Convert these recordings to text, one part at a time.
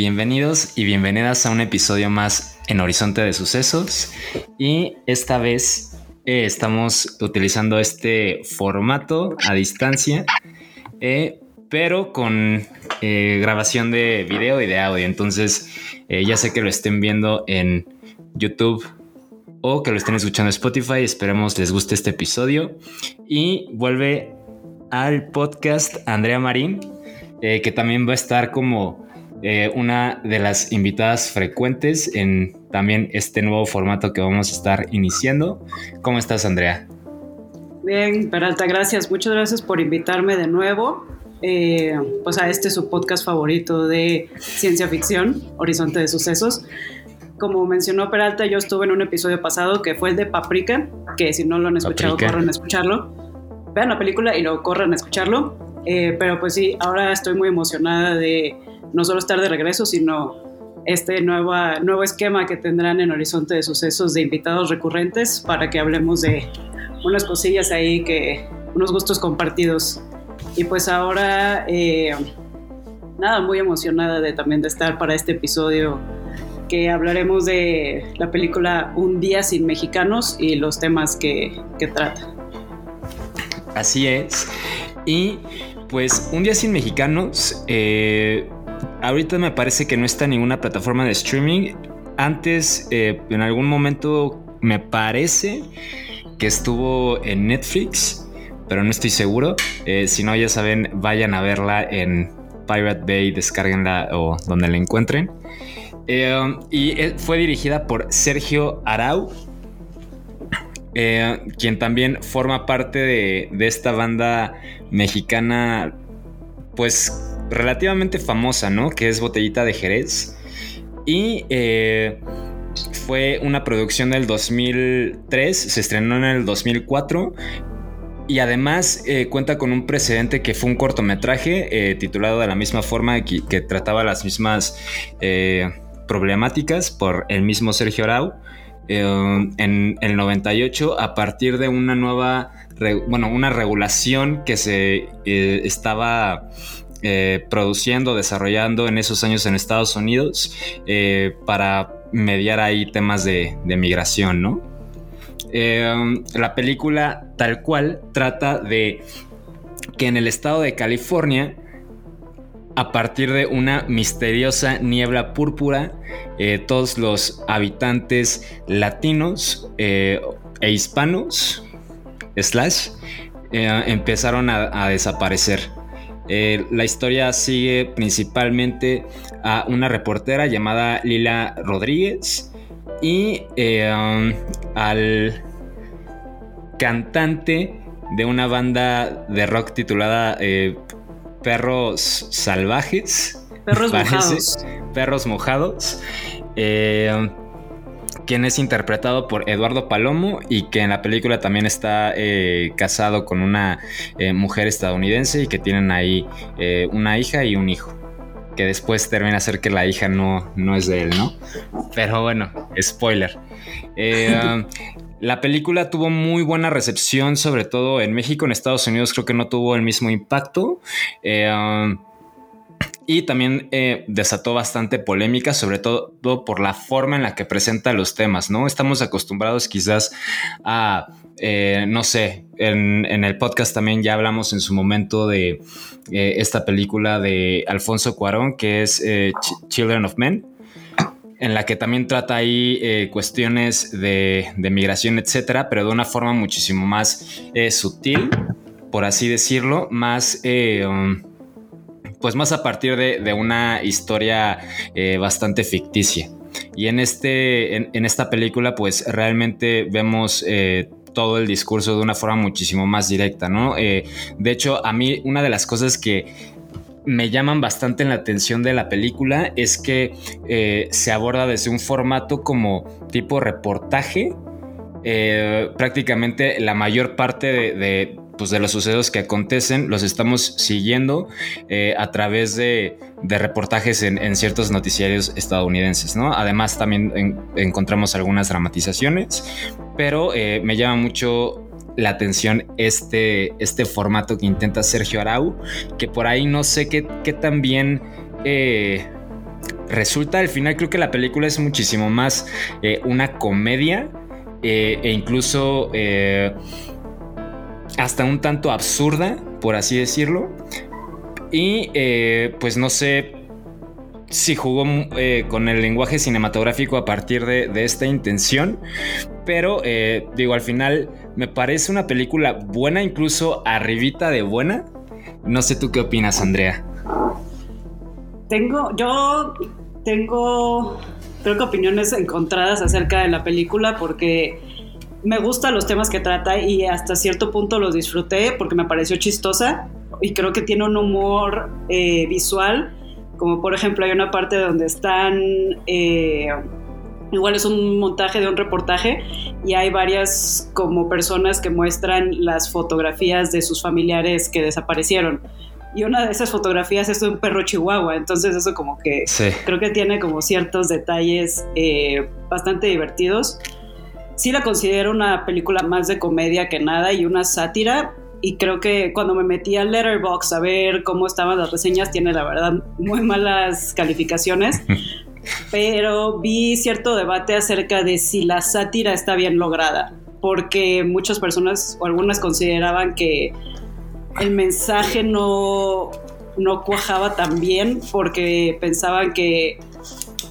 Bienvenidos y bienvenidas a un episodio más en Horizonte de Sucesos. Y esta vez eh, estamos utilizando este formato a distancia, eh, pero con eh, grabación de video y de audio. Entonces, ya sé que lo estén viendo en YouTube o que lo estén escuchando en Spotify. Esperemos les guste este episodio. Y vuelve al podcast Andrea Marín, que también va a estar como eh, una de las invitadas frecuentes en también este nuevo formato que vamos a estar iniciando. ¿Cómo estás, Andrea? Bien, Peralta, gracias. Muchas gracias por invitarme de nuevo eh, pues a este su podcast favorito de ciencia ficción, Horizonte de Sucesos. Como mencionó Peralta, yo estuve en un episodio pasado que fue el de Paprika, que si no lo han escuchado, Paprika. corran a escucharlo. Vean la película y luego corran a escucharlo. Eh, pero pues sí, ahora estoy muy emocionada de no solo estar de regreso, sino este nueva, nuevo esquema que tendrán en Horizonte de Sucesos de invitados recurrentes para que hablemos de unas cosillas ahí que, unos gustos compartidos. Y pues ahora, eh, nada, muy emocionada de también de estar para este episodio que hablaremos de la película Un día sin mexicanos y los temas que, que trata. Así es. Y pues un día sin mexicanos, eh, ahorita me parece que no está en ninguna plataforma de streaming. Antes, eh, en algún momento, me parece que estuvo en Netflix, pero no estoy seguro. Eh, si no, ya saben, vayan a verla en Pirate Bay, descárguenla o donde la encuentren. Y fue dirigida por Sergio Arau, quien también forma parte de, de esta banda mexicana, pues relativamente famosa, ¿no? Que es Botellita de Jerez. Y eh, fue una producción del 2003, se estrenó en el 2004. Y además eh, cuenta con un precedente que fue un cortometraje eh, titulado de la misma forma que, que trataba las mismas problemáticas por el mismo Sergio Arau. En el 98 a partir de una nueva, bueno, una regulación que se eh, estaba eh, produciendo, desarrollando en esos años en Estados Unidos eh, para mediar ahí temas de, migración, ¿no? La película tal cual trata de que en el estado de California, a partir de una misteriosa niebla púrpura, todos los habitantes latinos e hispanos, slash, eh, empezaron a, a desaparecer. Eh, la historia sigue principalmente a una reportera llamada Lila Rodríguez y eh, um, al cantante de una banda de rock titulada eh, Perros Salvajes. Perros Parece. mojados. Perros Mojados. Quien es interpretado por Eduardo Palomo y que en la película también está eh, casado con una eh, mujer estadounidense y que tienen ahí eh, una hija y un hijo. Que después termina a ser que la hija no, no es de él, ¿no? Pero bueno, spoiler. Eh, la película tuvo muy buena recepción, sobre todo en México, en Estados Unidos creo que no tuvo el mismo impacto. Um, y también eh, desató bastante polémica, sobre todo por la forma en la que presenta los temas, ¿no? Estamos acostumbrados quizás a, eh, no sé, en, el podcast también ya hablamos en su momento de eh, esta película de Alfonso Cuarón, que es Ch Children of Men, en la que también trata ahí cuestiones de, de, migración, etcétera, pero de una forma muchísimo más sutil, por así decirlo, más... Um, pues más a partir de, de una historia eh, bastante ficticia. Y en, este, en, en, esta película, pues realmente vemos eh, todo el discurso de una forma muchísimo más directa, ¿no? Eh, de hecho, a mí una de las cosas que me llaman bastante la atención de la película es que se aborda desde un formato como tipo reportaje. Prácticamente la mayor parte de, pues, de, los sucesos que acontecen los estamos siguiendo eh, a través de, reportajes en, ciertos noticiarios estadounidenses, ¿no? Además también encontramos algunas dramatizaciones, pero me llama mucho la atención este, este formato que intenta Sergio Arau, que por ahí no sé qué, qué tan bien eh, resulta. Al final creo que la película es muchísimo más eh, una comedia eh, e incluso hasta un tanto absurda, por así decirlo. Y pues no sé si jugó con el lenguaje cinematográfico a partir de esta intención, pero digo, al final me parece una película buena, incluso arribita de buena. No sé tú qué opinas, Andrea. Tengo, yo tengo, creo que opiniones encontradas acerca de la película porque me gustan los temas que trata y hasta cierto punto los disfruté porque me pareció chistosa y creo que tiene un humor eh, visual, como por ejemplo hay una parte donde están... Eh, Igual es un montaje de un reportaje y hay varias como personas que muestran las fotografías de sus familiares que desaparecieron. Y una de esas fotografías es de un perro chihuahua, entonces eso como que creo que tiene como ciertos detalles eh, bastante divertidos. Sí la considero una película más de comedia que nada y una sátira, y creo que cuando me metí a Letterboxd a ver cómo estaban las reseñas, tiene la verdad muy malas calificaciones. pero vi cierto debate acerca de si la sátira está bien lograda, porque muchas personas o algunas consideraban que el mensaje no, no cuajaba tan bien porque pensaban que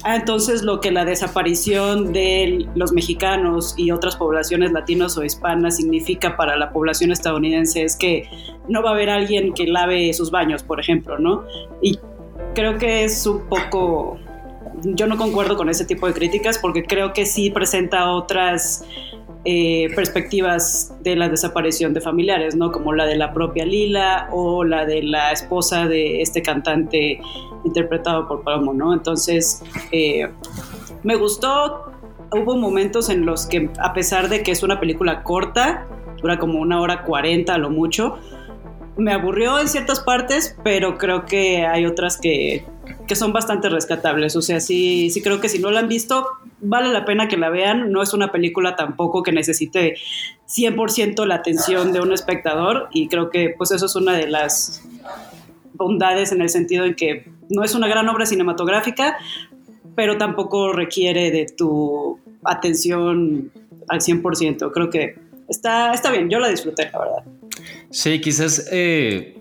ah, entonces lo que la desaparición de los mexicanos y otras poblaciones latinos o hispanas significa para la población estadounidense es que no va a haber alguien que lave sus baños, por ejemplo, ¿no? Y creo que es un poco yo no concuerdo con ese tipo de críticas porque creo que sí presenta otras eh, perspectivas de la desaparición de familiares, ¿no? Como la de la propia Lila o la de la esposa de este cantante interpretado por Palomo, ¿no? Entonces, eh, me gustó. Hubo momentos en los que, a pesar de que es una película corta, dura como una hora cuarenta a lo mucho, me aburrió en ciertas partes, pero creo que hay otras que que son bastante rescatables. O sea, sí, sí creo que si no la han visto, vale la pena que la vean. No es una película tampoco que necesite 100% la atención de un espectador y creo que pues eso es una de las bondades en el sentido en que no es una gran obra cinematográfica, pero tampoco requiere de tu atención al 100%. Creo que está, está bien, yo la disfruté, la verdad. Sí, quizás eh,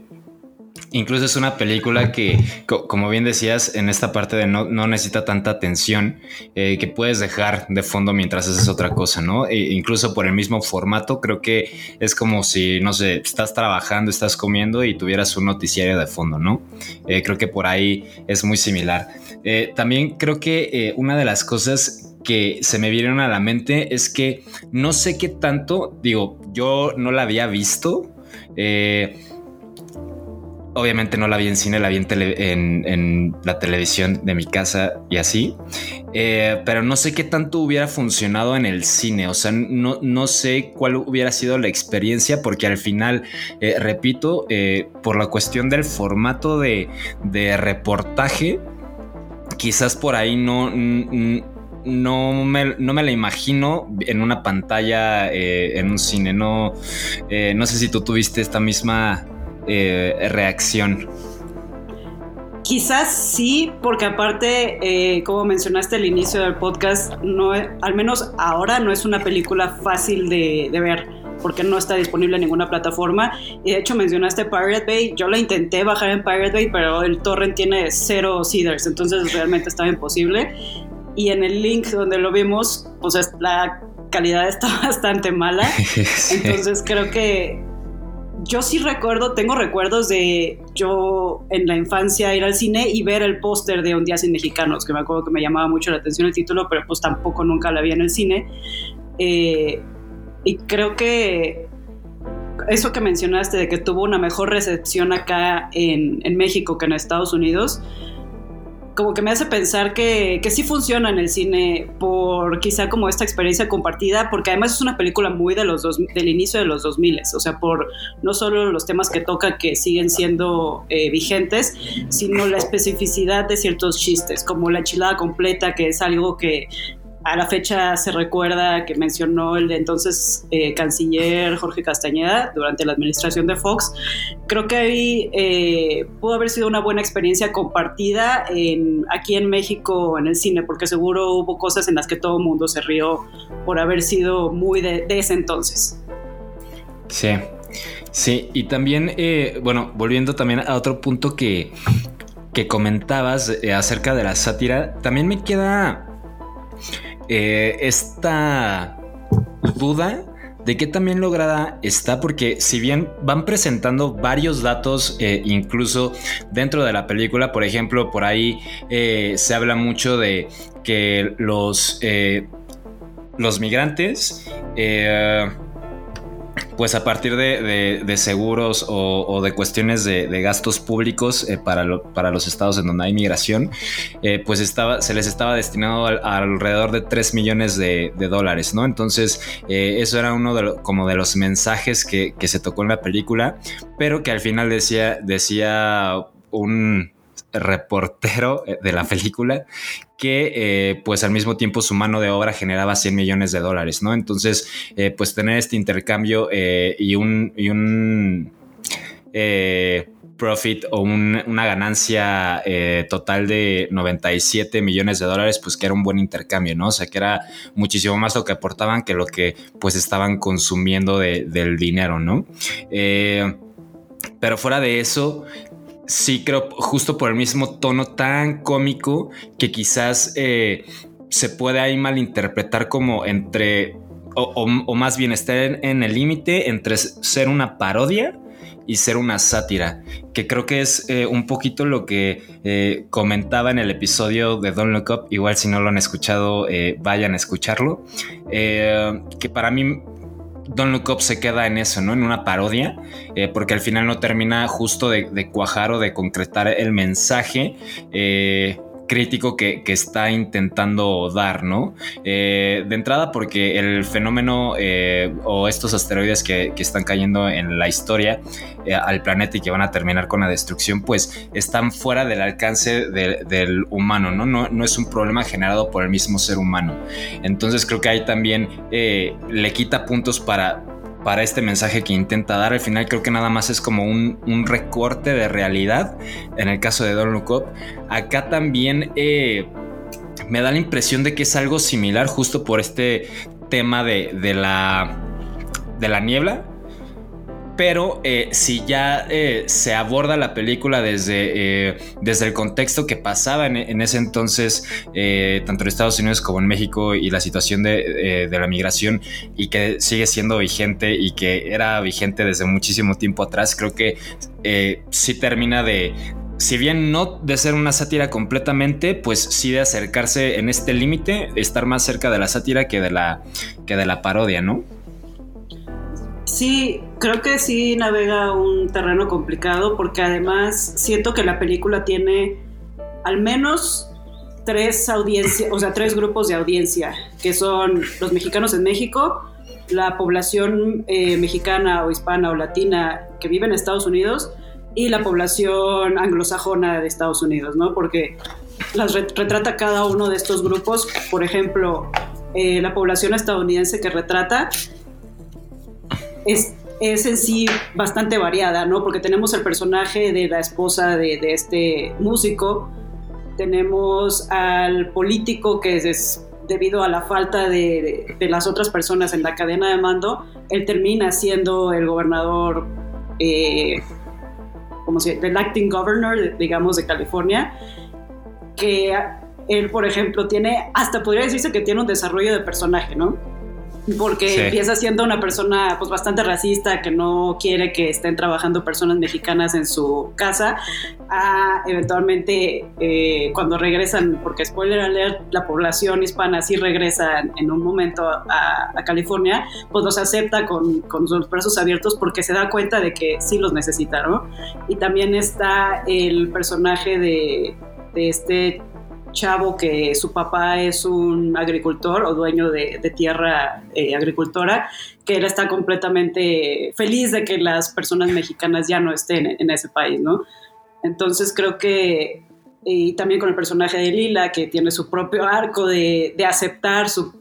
Incluso es una película que, como bien decías, en esta parte de no, necesita tanta atención eh, que puedes dejar de fondo mientras haces otra cosa, ¿no? E incluso por el mismo formato, creo que es como si, no sé, estás trabajando, estás comiendo y tuvieras un noticiario de fondo, ¿no? Eh, creo que por ahí es muy similar. Eh, también creo que una de las cosas que se me vinieron a la mente es que no sé qué tanto, digo, yo no la había visto. Eh, Obviamente no la vi en cine, la vi en, la televisión de mi casa y así. Eh, pero no sé qué tanto hubiera funcionado en el cine. O sea, no, no sé cuál hubiera sido la experiencia, porque al final, eh, repito, eh, por la cuestión del formato de, reportaje, quizás por ahí no. no me, no me, la imagino en una pantalla, en un cine. No, no sé si tú tuviste esta misma eh, reacción. Quizás sí, porque aparte, eh, como mencionaste al inicio del podcast, no, al menos ahora no es una película fácil de, ver porque no está disponible en ninguna plataforma. Y de hecho mencionaste Pirate Bay. Yo la intenté bajar en Pirate Bay, pero el torrent tiene cero seeders, entonces realmente estaba imposible. Y en el link donde lo vimos, pues la calidad está bastante mala. Entonces creo que yo sí recuerdo, tengo recuerdos de yo en la infancia ir al cine y ver el póster de Un día sin mexicanos, que me acuerdo que me llamaba mucho la atención el título, pero pues tampoco nunca la vi en el cine. Eh, Y creo que eso que mencionaste de que tuvo una mejor recepción acá en, en México que en Estados Unidos, como que me hace pensar que, que sí funciona en el cine por quizá como esta experiencia compartida, porque además es una película muy de los dos, del inicio de los 2000, o sea, por no solo los temas que toca que siguen siendo eh, vigentes, sino la especificidad de ciertos chistes, como la enchilada completa, que es algo que a la fecha se recuerda que mencionó el de entonces eh, canciller Jorge Castañeda durante la administración de Fox. Creo que ahí eh, pudo haber sido una buena experiencia compartida en, aquí en México en el cine, porque seguro hubo cosas en las que todo el mundo se rió por haber sido muy de, de ese entonces. Sí, sí, y también, eh, bueno, volviendo también a otro punto que, que comentabas eh, acerca de la sátira, también me queda eh, esta duda de qué también lograda está, porque si bien van presentando varios datos, eh, incluso dentro de la película, por ejemplo, por ahí eh, se habla mucho de que los, los migrantes pues a partir de, seguros o, de cuestiones de, gastos públicos eh, para, para, los estados en donde hay migración, eh, pues estaba, se les estaba destinado al, alrededor de 3 millones de, dólares, ¿no? Entonces, eh, eso era uno de, como de los mensajes que, que, se tocó en la película, pero que al final decía, decía un reportero de la película que eh, pues al mismo tiempo su mano de obra generaba 100 millones de dólares, ¿no? Entonces, eh, pues tener este intercambio eh, y un, y un eh, profit o un, una ganancia eh, total de 97 millones de dólares, pues que era un buen intercambio, ¿no? O sea, que era muchísimo más lo que aportaban que lo que pues estaban consumiendo de, del dinero, ¿no? Eh, pero fuera de eso, sí creo justo por el mismo tono tan cómico que quizás eh, se puede ahí malinterpretar como entre, o, más bien estar en, el límite entre ser una parodia y ser una sátira, que creo que es eh, un poquito lo que eh, comentaba en el episodio de Don't Look Up, igual si no lo han escuchado, vayan a escucharlo, que para mí Don't Look Up se queda en eso, ¿no? En una parodia, eh, porque al final no termina justo de, de, cuajar o de concretar el mensaje. Eh, crítico que, está intentando dar, ¿no? Eh, de entrada porque el fenómeno eh, o estos asteroides que, están cayendo en la historia eh, al planeta y que van a terminar con la destrucción, pues están fuera del alcance de, del humano, ¿no? ¿no? Es un problema generado por el mismo ser humano. Entonces creo que ahí también le quita puntos para para este mensaje que intenta dar. Al final creo que nada más es como un, recorte de realidad en el caso de Don Look Up. Acá también eh, me da la impresión de que es algo similar justo por este tema de la niebla pero eh, si ya eh, se aborda la película desde, eh, desde el contexto que pasaba en, ese entonces, tanto en Estados Unidos como en México, y la situación de, la migración, y que sigue siendo vigente y que era vigente desde muchísimo tiempo atrás, creo que sí termina de, si bien no de ser una sátira completamente, pues sí de acercarse en este límite, estar más cerca de la sátira que de la, que de la parodia, ¿no? Sí, creo que sí navega un terreno complicado porque además siento que la película tiene al menos tres audiencias, o sea, tres grupos de audiencia, que son los mexicanos en México, la población eh, mexicana o hispana o latina que vive en Estados Unidos y la población anglosajona de Estados Unidos, ¿no? Porque las retrata cada uno de estos grupos, por ejemplo, eh, la población estadounidense que retrata es, es, en sí bastante variada, ¿no? Porque tenemos el personaje de la esposa de, de este músico, tenemos al político que es, debido a la falta de, de, las otras personas en la cadena de mando, él termina siendo el gobernador, eh, como si, el acting governor, digamos, de California, que él, por ejemplo, tiene, hasta podría decirse que tiene un desarrollo de personaje, ¿no? Porque Sí. empieza siendo una persona pues bastante racista que no quiere que estén trabajando personas mexicanas en su casa a eventualmente eh, cuando regresan porque spoiler alert la población hispana sí regresa en, un momento a, a California pues los acepta con, con los brazos abiertos porque se da cuenta de que sí los necesita ¿no? y también está el personaje de, de este chavo que su papá es un agricultor o dueño de, tierra eh, agricultora, que él está completamente feliz de que las personas mexicanas ya no estén en, ese país, ¿no? Entonces creo que, y también con el personaje de Lila, que tiene su propio arco de, de aceptar su,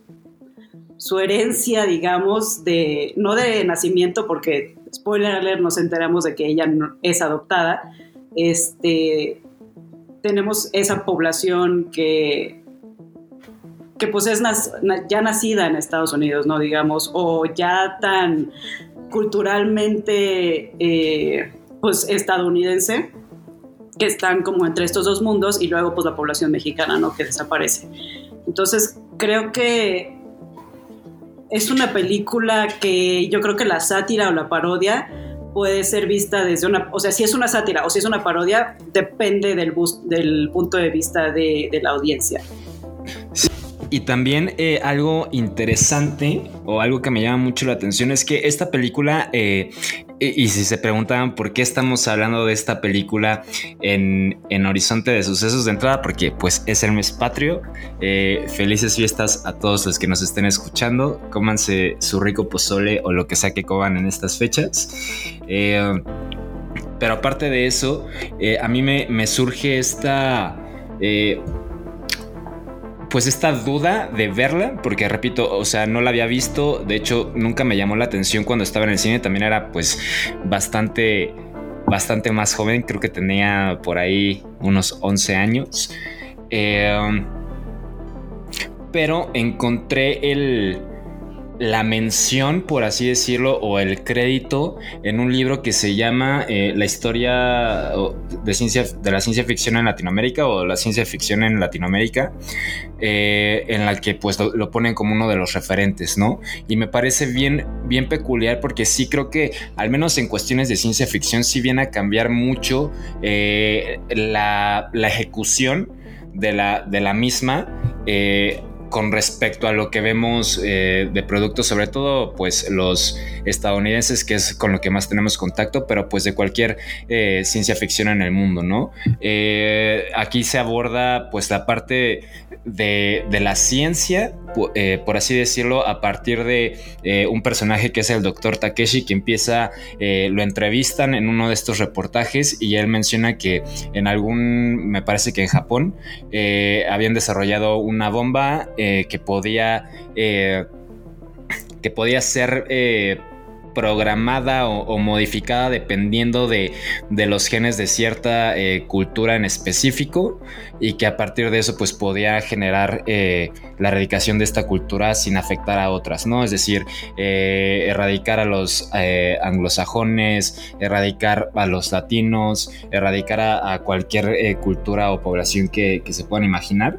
su herencia, digamos, de, no de nacimiento, porque, spoiler alert, nos enteramos de que ella no- es adoptada, este, tenemos esa población que, que pues es nas- na- ya nacida en Estados Unidos, ¿no? Digamos, o ya tan culturalmente, eh, pues, estadounidense, que están como entre estos dos mundos, y luego, pues, la población mexicana, ¿no? Que desaparece. Entonces, creo que es una película que yo creo que la sátira o la parodia puede ser vista desde una, o sea, si es una sátira o si es una parodia, depende del, bus- del punto de vista de, la audiencia. Y también eh, algo interesante o algo que me llama mucho la atención es que esta película, eh, y, si se preguntaban por qué estamos hablando de esta película en, en Horizonte de Sucesos de entrada, porque pues es el mes patrio. Eh, felices fiestas a todos los que nos estén escuchando. Cómanse su rico pozole o lo que sea que coman en estas fechas. Eh, pero aparte de eso, eh, a mí me surge esta... pues esta duda de verla, porque repito, o sea, no la había visto, de hecho nunca me llamó la atención cuando estaba en el cine, también era pues bastante, bastante más joven, creo que tenía por ahí unos 11 años, Eh, pero encontré el, la mención, por así decirlo, o el crédito en un libro que se llama eh, La historia de, ciencia, de la ciencia ficción en Latinoamérica o la ciencia ficción en Latinoamérica, eh, en la que pues lo, lo ponen como uno de los referentes, ¿no? Y me parece bien, bien peculiar porque sí creo que al menos en cuestiones de ciencia ficción sí viene a cambiar mucho eh, la, la ejecución de la, de la misma. Con respecto a lo que vemos eh, de productos, sobre todo pues los estadounidenses, que es con lo que más tenemos contacto, pero pues de cualquier eh, ciencia ficción en el mundo, ¿no? Eh, aquí se aborda pues la parte de, de la ciencia, por así decirlo, a partir de un personaje que es el doctor Takeshi, que empieza, lo entrevistan en uno de estos reportajes y él menciona que en algún, me parece que en Japón, habían desarrollado una bomba eh, que podía eh, que podía ser eh, programada o, modificada dependiendo de, de los genes de cierta eh, cultura en específico y que a partir de eso pues podía generar eh, la erradicación de esta cultura sin afectar a otras, ¿no? Es decir, eh, erradicar a los eh, anglosajones, erradicar a los latinos, erradicar a, cualquier cultura o población que, se puedan imaginar.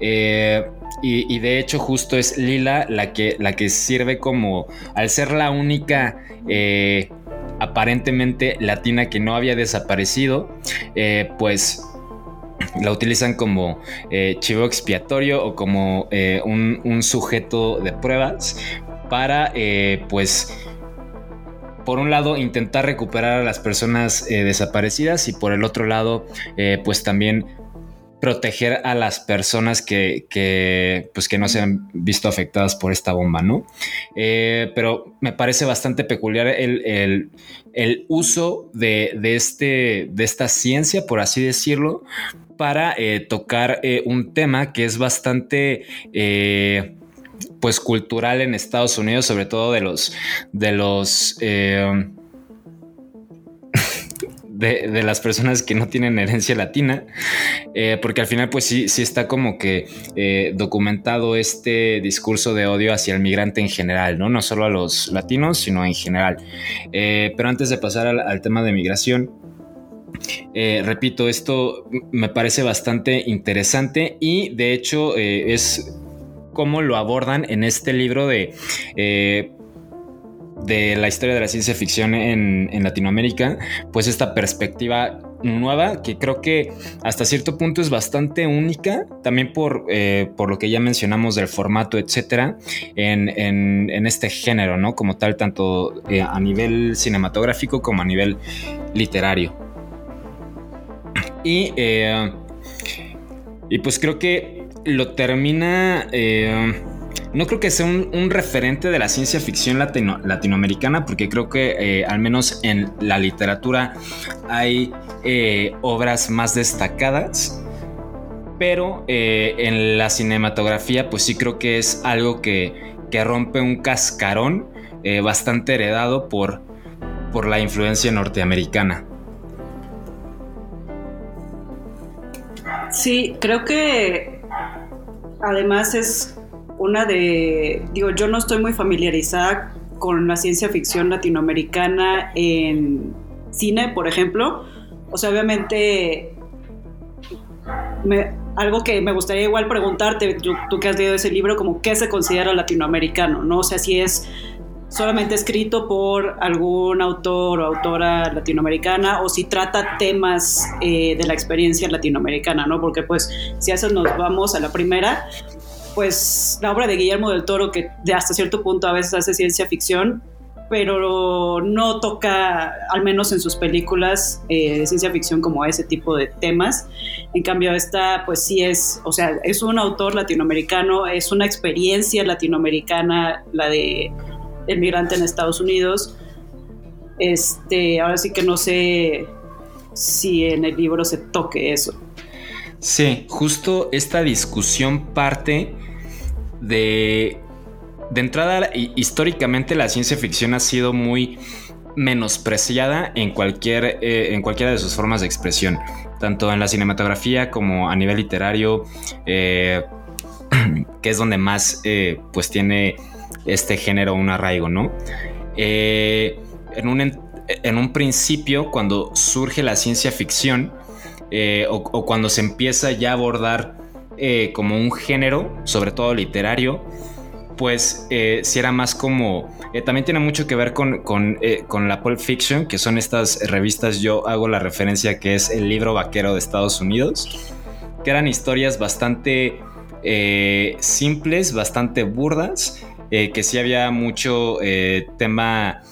Y, y de hecho justo es Lila la que, la que sirve como, al ser la única aparentemente latina que no había desaparecido, pues la utilizan como eh, chivo expiatorio o como eh, un, un sujeto de pruebas para eh, pues por un lado intentar recuperar a las personas desaparecidas y por el otro lado pues también proteger a las personas que, que, pues que no se han visto afectadas por esta bomba, ¿no? Pero me parece bastante peculiar el, el, el uso de, de, este, de esta ciencia, por así decirlo, para eh, tocar eh, un tema que es bastante eh, pues cultural en Estados Unidos, sobre todo de los de los de, las personas que no tienen herencia latina, porque al final pues sí, sí está como que documentado este discurso de odio hacia el migrante en general, ¿no? No solo a los latinos, sino en general. Pero antes de pasar al tema de migración, eh, repito, esto me parece bastante interesante y de hecho eh, es cómo lo abordan en este libro de eh, de la historia de la ciencia ficción en, Latinoamérica, pues esta perspectiva nueva que creo que hasta cierto punto es bastante única, también por, por lo que ya mencionamos del formato, etcétera, en, este género, ¿no? Como tal, tanto a nivel cinematográfico como a nivel literario. Y, eh, y pues creo que lo termina no creo que sea un, referente de la ciencia ficción latinoamericana, porque creo que eh, al menos en la literatura hay eh, obras más destacadas. Pero eh, en la cinematografía, pues sí creo que es algo que, rompe un cascarón bastante heredado por, por la influencia norteamericana. Sí, creo que además es una de, digo, yo no estoy muy familiarizada con la ciencia ficción latinoamericana en cine, por ejemplo. O sea, obviamente, algo que me gustaría igual preguntarte, tú, que has leído ese libro, como qué se considera latinoamericano, ¿no? O sea, si es solamente escrito por algún autor o autora latinoamericana o si trata temas eh, de la experiencia latinoamericana, ¿no? Porque pues si a eso nos vamos a la primera, pues la obra de Guillermo del Toro, que hasta cierto punto a veces hace ciencia ficción, pero no toca, al menos en sus películas eh, de ciencia ficción, como ese tipo de temas. En cambio, esta, pues sí es, o sea, es un autor latinoamericano, es una experiencia latinoamericana, la de el migrante en Estados Unidos. Este, ahora sí que no sé si en el libro se toque eso. Sí, justo esta discusión parte de, de entrada, históricamente la ciencia ficción ha sido muy menospreciada en, cualquier, eh, en cualquiera de sus formas de expresión, tanto en la cinematografía como a nivel literario, eh, que es donde más eh, pues tiene este género un arraigo, ¿no? en, un, en un principio, cuando surge la ciencia ficción, o, cuando se empieza ya a abordar eh, como un género, sobre todo literario, pues eh, si era más como... Eh, también tiene mucho que ver con, con, la Pulp Fiction, que son estas revistas, yo hago la referencia que es el libro vaquero de Estados Unidos, que eran historias bastante simples, bastante burdas, que sí había mucho tema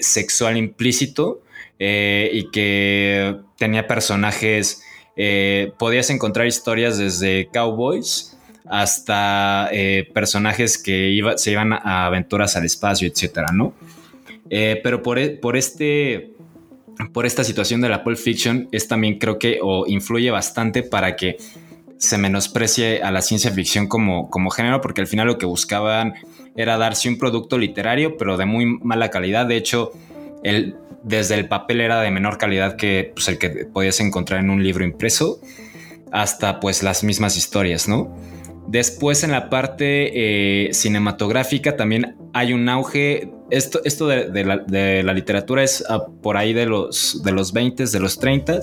sexual implícito y que tenía personajes eh, podías encontrar historias desde cowboys hasta eh, personajes que se iban a aventuras al espacio, etcétera, ¿no? Eh, pero por, e, por, este, por esta situación de la Pulp Fiction es también creo que o influye bastante para que se menosprecie a la ciencia ficción como, como género, porque al final lo que buscaban era darse un producto literario, pero de muy mala calidad. De hecho, el desde el papel era de menor calidad que pues, el que podías encontrar en un libro impreso hasta pues las mismas historias, ¿no? Después en la parte eh, cinematográfica también hay un auge. Esto, esto de, la, literatura es por ahí de los, de los 20, de los 30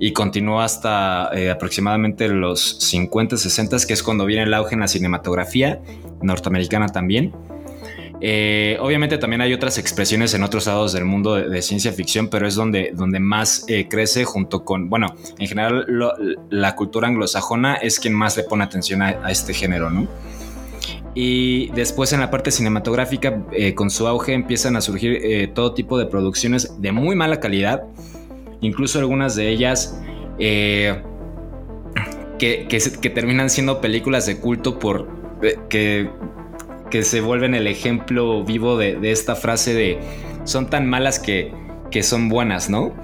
y continuó hasta eh, aproximadamente los 50, 60, que es cuando viene el auge en la cinematografía norteamericana también. Eh, obviamente también hay otras expresiones en otros lados del mundo de, ciencia ficción, pero es donde, donde más eh, crece junto con, bueno, en general la cultura anglosajona es quien más le pone atención a, este género, ¿no? Y después en la parte cinematográfica, eh, con su auge empiezan a surgir todo tipo de producciones de muy mala calidad, incluso algunas de ellas que, que, terminan siendo películas de culto por que que se vuelven el ejemplo vivo de, esta frase de son tan malas que, son buenas, ¿no?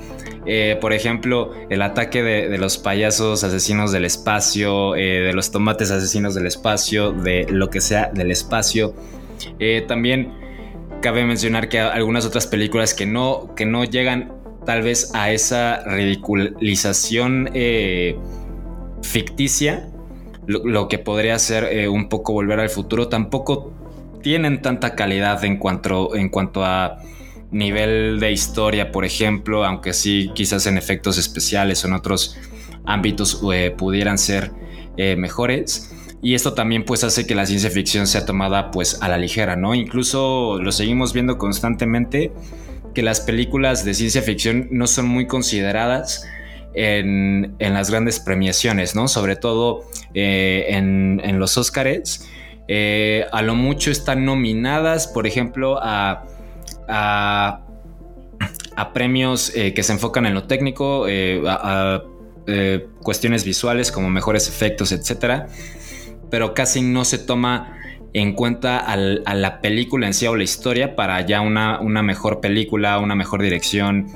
Eh, por ejemplo, el ataque de, los payasos asesinos del espacio, eh, de los tomates asesinos del espacio, de lo que sea del espacio. Eh, también cabe mencionar que algunas otras películas que no, que no llegan tal vez a esa ridiculización ficticia, lo, que podría ser un poco volver al futuro, tampoco tienen tanta calidad en cuanto, en cuanto a nivel de historia, por ejemplo, aunque sí quizás en efectos especiales o en otros ámbitos eh, pudieran ser eh, mejores. y esto también pues hace que la ciencia ficción sea tomada pues a la ligera, ¿no? Incluso lo seguimos viendo constantemente que las películas de ciencia ficción no son muy consideradas en, las grandes premiaciones, ¿no? Sobre todo eh, en, los Oscars. Eh, a lo mucho están nominadas, por ejemplo, a, a, premios eh, que se enfocan en lo técnico, a, cuestiones visuales como mejores efectos, etcétera, pero casi no se toma en cuenta a la película en sí o la historia para ya una, una mejor película, una mejor dirección.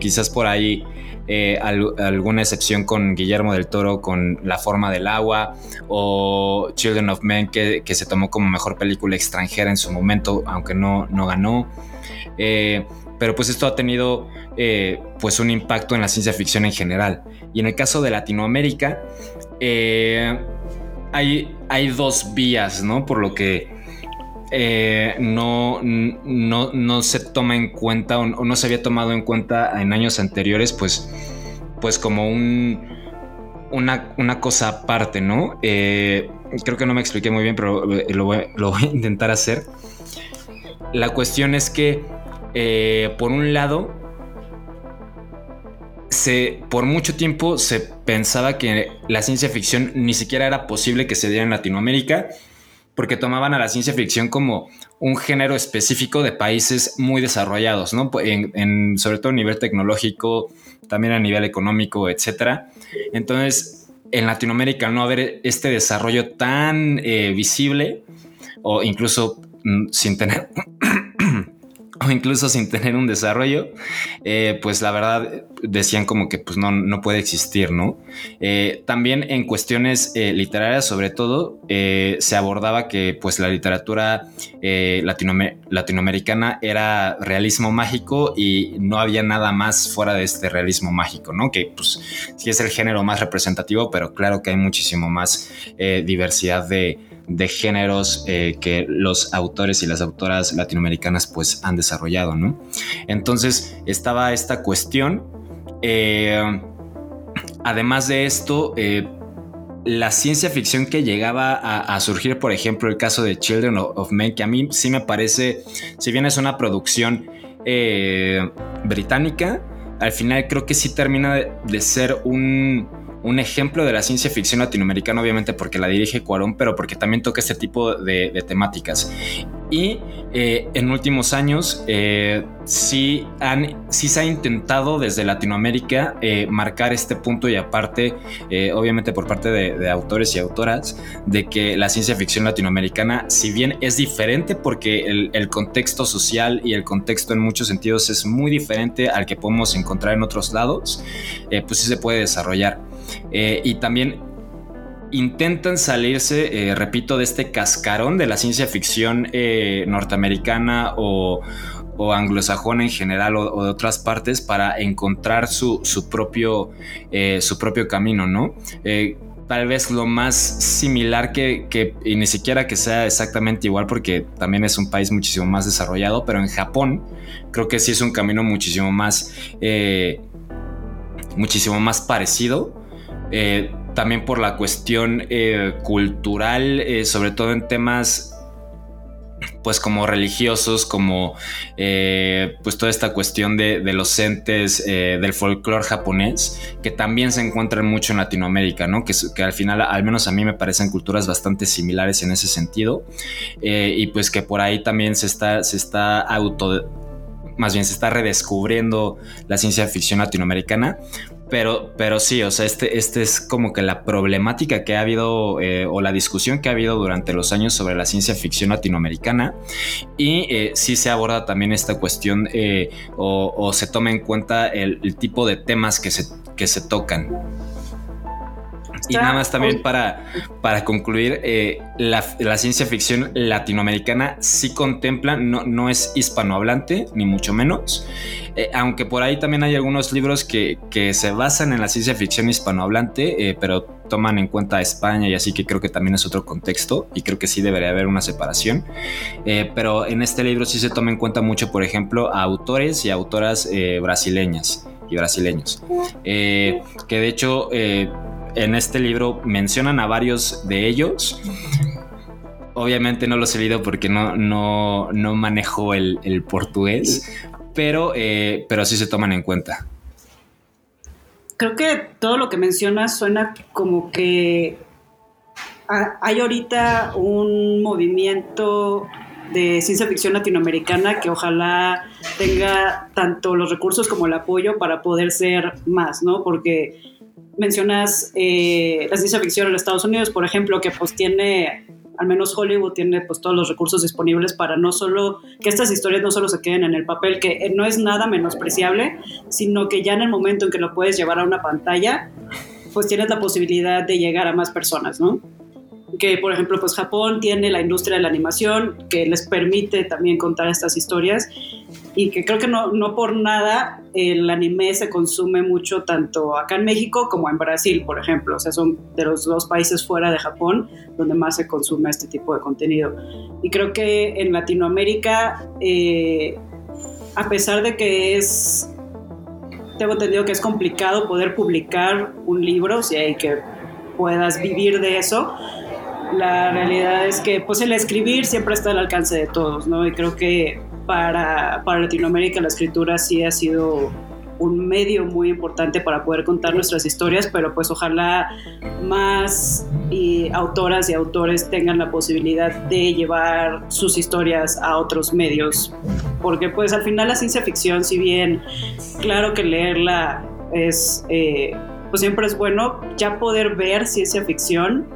quizás por ahí eh, alguna excepción con Guillermo del Toro con La forma del agua o Children of Men que, se tomó como mejor película extranjera en su momento, aunque no, no ganó. Eh, pero pues esto ha tenido eh, pues un impacto en la ciencia ficción en general. Y en el caso de Latinoamérica, hay, hay dos vías, ¿no? Por lo que eh, no, no, se toma en cuenta o, no se había tomado en cuenta en años anteriores, pues, pues como un, una, cosa aparte, ¿no? Eh, creo que no me expliqué muy bien, pero eh, lo voy, a intentar hacer. La cuestión es que, por un lado, se, por mucho tiempo se pensaba que la ciencia ficción ni siquiera era posible que se diera en Latinoamérica porque tomaban a la ciencia ficción como un género específico de países muy desarrollados, ¿no? En, sobre todo a nivel tecnológico, también a nivel económico, etcétera. Entonces, en Latinoamérica no haber este desarrollo tan eh, visible o incluso mm, sin tener o incluso sin tener un desarrollo, eh, pues la verdad decían como que pues no, no puede existir, ¿no? Eh, también en cuestiones eh, literarias, sobre todo, se abordaba que pues la literatura latinoamericana era realismo mágico y no había nada más fuera de este realismo mágico, ¿no? Que pues sí es el género más representativo, pero claro que hay muchísimo más diversidad de de géneros eh, que los autores y las autoras latinoamericanas pues han desarrollado, ¿no? Entonces estaba esta cuestión. Eh, además de esto, eh, la ciencia ficción que llegaba a, surgir, por ejemplo, el caso de Children of, Men, que a mí sí me parece, si bien es una producción británica, al final creo que sí termina de ser un, un ejemplo de la ciencia ficción latinoamericana, obviamente porque la dirige Cuarón, pero porque también toca este tipo de, temáticas. Y eh, en últimos años eh, sí, han, sí se ha intentado desde Latinoamérica eh, marcar este punto y aparte, obviamente por parte de, autores y autoras, de que la ciencia ficción latinoamericana, si bien es diferente porque el, el contexto social y el contexto en muchos sentidos es muy diferente al que podemos encontrar en otros lados, pues sí se puede desarrollar. Eh, y también intentan salirse, eh, repito, de este cascarón de la ciencia ficción eh, norteamericana o, anglosajona en general o, de otras partes para encontrar su, propio, su propio camino, ¿no? tal vez lo más similar que, y ni siquiera que sea exactamente igual porque también es un país muchísimo más desarrollado, pero en Japón creo que sí es un camino muchísimo más, muchísimo más parecido eh, también por la cuestión eh, cultural, eh, sobre todo en temas pues como religiosos, como pues toda esta cuestión de, los entes del folclore japonés, que también se encuentran mucho en Latinoamérica, ¿no? Que, que, al final, al menos a mí me parecen culturas bastante similares en ese sentido, y pues que por ahí también se está, se está auto más bien se está redescubriendo la ciencia ficción latinoamericana, pero, pero sí, o sea, este, este es como que la problemática que ha habido eh, o la discusión que ha habido durante los años sobre la ciencia ficción latinoamericana y eh, sí se aborda también esta cuestión eh, o, se toma en cuenta el, tipo de temas que se, que se tocan. Y nada más también para, para concluir, eh, la, ciencia ficción latinoamericana sí contempla, no, no es hispanohablante, ni mucho menos, eh, aunque por ahí también hay algunos libros que, se basan en la ciencia ficción hispanohablante, eh, pero toman en cuenta a España y así que creo que también es otro contexto y creo que sí debería haber una separación. pero en este libro sí se toma en cuenta mucho, por ejemplo, a autores y autoras brasileñas y brasileños, que de hecho en este libro mencionan a varios de ellos. Obviamente no los he leído porque no, no, no manejo el, el portugués, pero, eh, pero sí se toman en cuenta. Creo que todo lo que mencionas suena como que ha- hay ahorita un movimiento de ciencia ficción latinoamericana que ojalá tenga tanto los recursos como el apoyo para poder ser más, ¿no? Porque mencionas eh, la ciencia ficción en Estados Unidos, por ejemplo, que pues tiene, al menos Hollywood tiene pues todos los recursos disponibles para no solo, que estas historias no solo se queden en el papel, que eh, no es nada menospreciable, sino que ya en el momento en que lo puedes llevar a una pantalla, pues tienes la posibilidad de llegar a más personas, ¿no? Que por ejemplo pues Japón tiene la industria de la animación que les permite también contar estas historias y que creo que no, no por nada el anime se consume mucho tanto acá en México como en Brasil, por ejemplo. O sea, son de los dos países fuera de Japón donde más se consume este tipo de contenido. Y creo que en Latinoamérica, eh, a pesar de que es, tengo entendido que es complicado poder publicar un libro, si hay que puedas vivir de eso, la realidad es que pues el escribir siempre está al alcance de todos, ¿no? Y creo que para, para Latinoamérica la escritura sí ha sido un medio muy importante para poder contar nuestras historias, pero pues ojalá más y autoras y autores tengan la posibilidad de llevar sus historias a otros medios, porque pues al final la ciencia ficción, si bien claro que leerla es, eh, pues siempre es bueno, ya poder ver ciencia ficción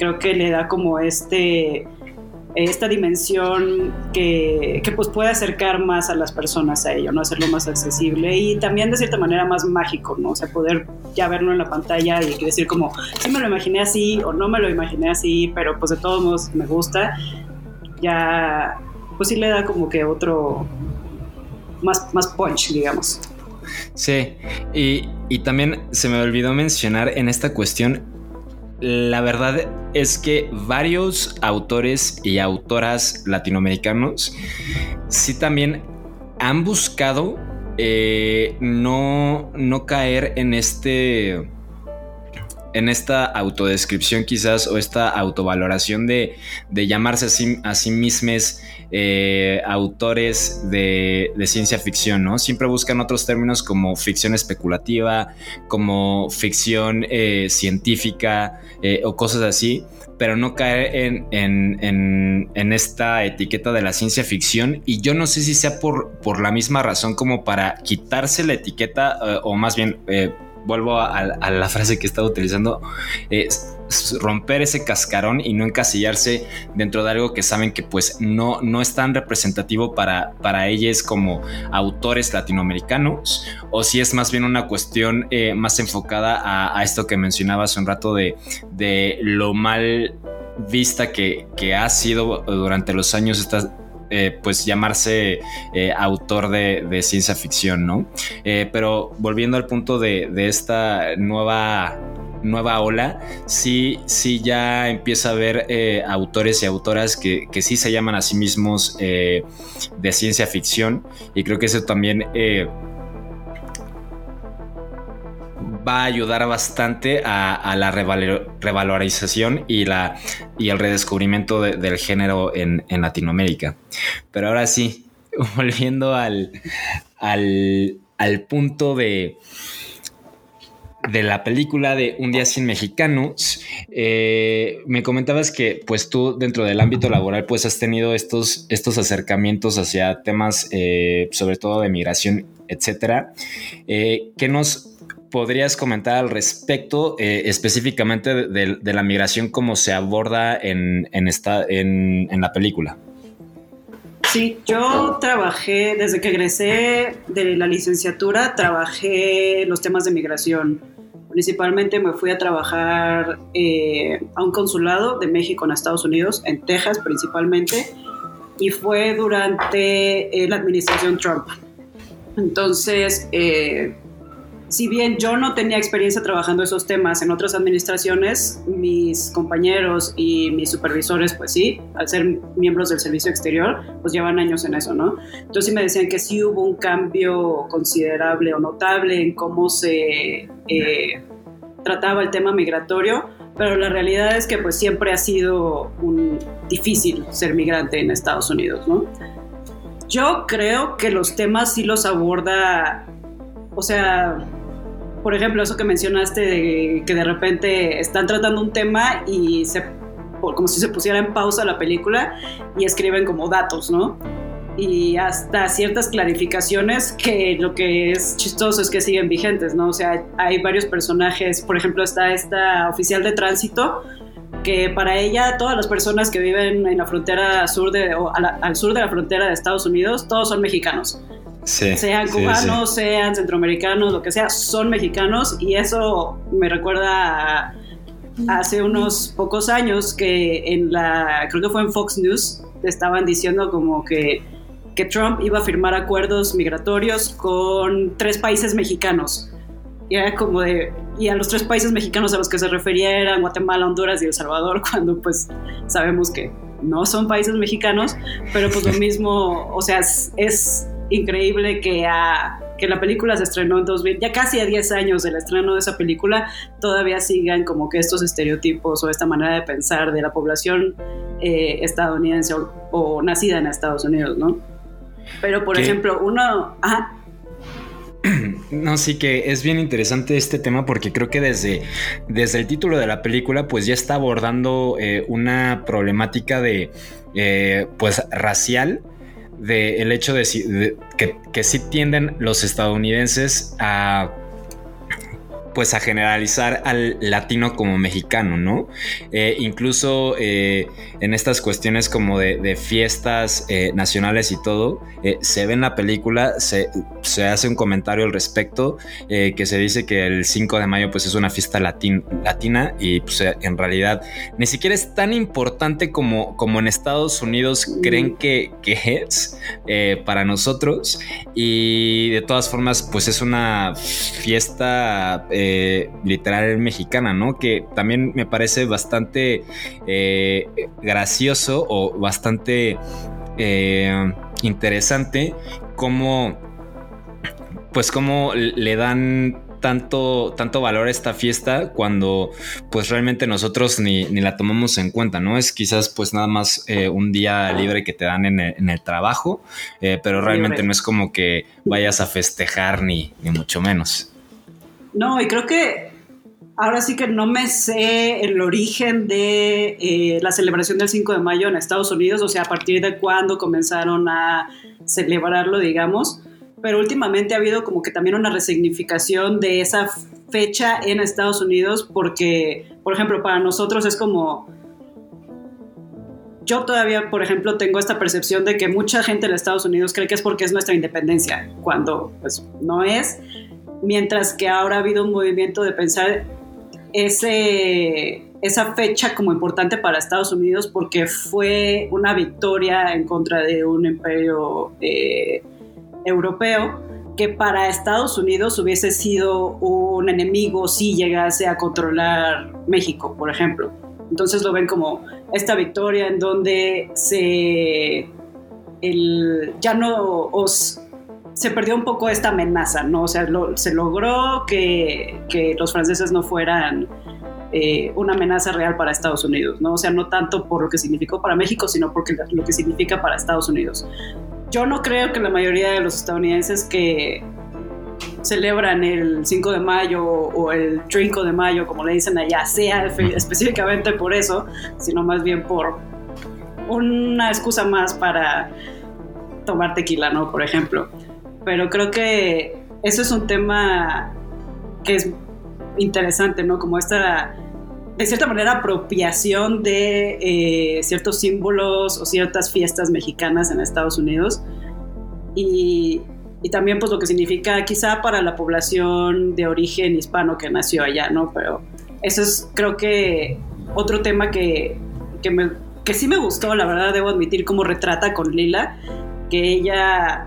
creo que le da como este esta dimensión que, que, pues puede acercar más a las personas a ello, ¿no? Hacerlo más accesible y también de cierta manera más mágico, ¿no? O sea, poder ya verlo en la pantalla y decir como, sí me lo imaginé así o no me lo imaginé así, pero pues de todos modos me gusta, ya pues sí le da como que otro, más, más punch, digamos. Sí, y, y también se me olvidó mencionar en esta cuestión la verdad es que varios autores y autoras latinoamericanos sí también han buscado eh, no, no caer en este en esta autodescripción quizás o esta autovaloración de, de llamarse a sí, a sí mismos eh, autores de, de, ciencia ficción, ¿no? Siempre buscan otros términos como ficción especulativa, como ficción eh, científica eh, o cosas así, pero no caer en, en, esta etiqueta de la ciencia ficción y yo no sé si sea por, la misma razón como para quitarse la etiqueta o más bien vuelvo a, la frase que estaba utilizando, es romper ese cascarón y no encasillarse dentro de algo que saben que pues no, no es tan representativo para, para ellos como autores latinoamericanos, o si es más bien una cuestión eh, más enfocada a, esto que mencionaba hace un rato de, de lo mal vista que, que, ha sido durante los años esta, eh, pues llamarse eh, autor de, ciencia ficción, ¿no? Eh, pero volviendo al punto de, esta nueva nueva ola, sí, sí ya empieza a haber autores y autoras que, que, sí se llaman a sí mismos de ciencia ficción y creo que eso también va a ayudar bastante a, la revalor, revalorización y, la, y el redescubrimiento de, del género en, en, Latinoamérica. Pero ahora sí, volviendo al, al, al punto de, de la película de Un día sin mexicanos, eh, me comentabas que pues tú dentro del ámbito laboral pues has tenido estos, estos acercamientos hacia temas eh, sobre todo de migración, etcétera. Eh, ¿Qué nos podrías comentar al respecto eh, específicamente de, la migración como se aborda en, en, esta, en, en, la película? Sí, yo trabajé, desde que egresé de la licenciatura, trabajé los temas de migración. Principalmente me fui a trabajar eh, a un consulado de México en Estados Unidos, en Texas principalmente, y fue durante eh, la administración Trump. Entonces, eh, si bien yo no tenía experiencia trabajando esos temas en otras administraciones, mis compañeros y mis supervisores, pues sí, al ser miembros del servicio exterior, pues llevan años en eso, ¿no? Entonces me decían que sí hubo un cambio considerable o notable en cómo se... Eh, trataba el tema migratorio, pero la realidad es que pues siempre ha sido un, difícil ser migrante en Estados Unidos, ¿no? Yo creo que los temas sí los aborda, o sea, por ejemplo, eso que mencionaste de que de repente están tratando un tema y se, como si se pusiera en pausa la película y escriben como datos, ¿no? y hasta ciertas clarificaciones que lo que es chistoso es que siguen vigentes, ¿no? O sea, hay varios personajes, por ejemplo, está esta oficial de tránsito que para ella todas las personas que viven en la frontera sur de, o al sur de la frontera de Estados Unidos, todos son mexicanos. Sí, sean sí, cubanos, sí. sean centroamericanos, lo que sea, son mexicanos y eso me recuerda a hace unos pocos años que en la, creo que fue en Fox News, estaban diciendo como que, que Trump iba a firmar acuerdos migratorios con tres países mexicanos. Y era como de, y a los tres países mexicanos a los que se refería eran Guatemala, Honduras y El Salvador, cuando pues sabemos que no son países mexicanos, pero pues lo mismo, o sea, es, es increíble que, a, que la película se estrenó en 2000, ya casi a 10 años del estreno de esa película, todavía sigan como que estos estereotipos o esta manera de pensar de la población eh, estadounidense o, o, nacida en Estados Unidos, ¿no? Pero, por ¿Qué? ejemplo, uno... Ajá, No, sí que es bien interesante este tema porque creo que desde, desde el título de la película pues ya está abordando eh, una problemática de eh, pues racial de el hecho de, de que, que sí tienden los estadounidenses a pues a generalizar al latino como mexicano, ¿no? Eh, incluso eh, en estas cuestiones como de, de fiestas eh, nacionales y todo, se ve en la película, se, se hace un comentario al respecto, que se dice que el 5 de mayo pues es una fiesta latin- latina y pues en realidad ni siquiera es tan importante como, como en Estados Unidos creen que, que es para nosotros y de todas formas pues es una fiesta eh, literal mexicana, ¿no? Que también me parece bastante eh, gracioso o bastante eh, interesante cómo pues cómo le dan tanto, tanto valor a esta fiesta cuando pues realmente nosotros ni, ni la tomamos en cuenta, ¿no? Es quizás pues nada más eh, un día libre que te dan en el, en el trabajo, eh, pero realmente no es como que vayas a festejar ni, ni mucho menos. No, y creo que ahora sí que no me sé el origen de eh, la celebración del 5 de mayo en Estados Unidos, o sea, a partir de cuándo comenzaron a celebrarlo, digamos. Pero últimamente ha habido como que también una resignificación de esa fecha en Estados Unidos, porque, por ejemplo, para nosotros es como yo todavía, por ejemplo, tengo esta percepción de que mucha gente en Estados Unidos cree que es porque es nuestra independencia, cuando pues no es, mientras que ahora ha habido un movimiento de pensar ese, esa fecha como importante para Estados Unidos porque fue una victoria en contra de un imperio eh, europeo que para Estados Unidos hubiese sido un enemigo si llegase a controlar México, por ejemplo. Entonces lo ven como esta victoria en donde se el, ya no os, se perdió un poco esta amenaza, ¿no? O sea, lo, se logró que, que, los franceses no fueran eh, una amenaza real para Estados Unidos, ¿no? O sea, no tanto por lo que significó para México, sino porque lo que significa para Estados Unidos. Yo no creo que la mayoría de los estadounidenses que celebran el 5 de mayo o el 5 de mayo, como le dicen allá, sea específicamente por eso, sino más bien por una excusa más para tomar tequila, ¿no? Por ejemplo. Pero creo que eso es un tema que es interesante, ¿no? Como esta, de cierta manera, apropiación de eh, ciertos símbolos o ciertas fiestas mexicanas en Estados Unidos. Y, y, también pues lo que significa quizá para la población de origen hispano que nació allá, ¿no? Pero eso es creo que otro tema que, que, me, que sí me gustó, la verdad debo admitir, como retrata con Lila, que ella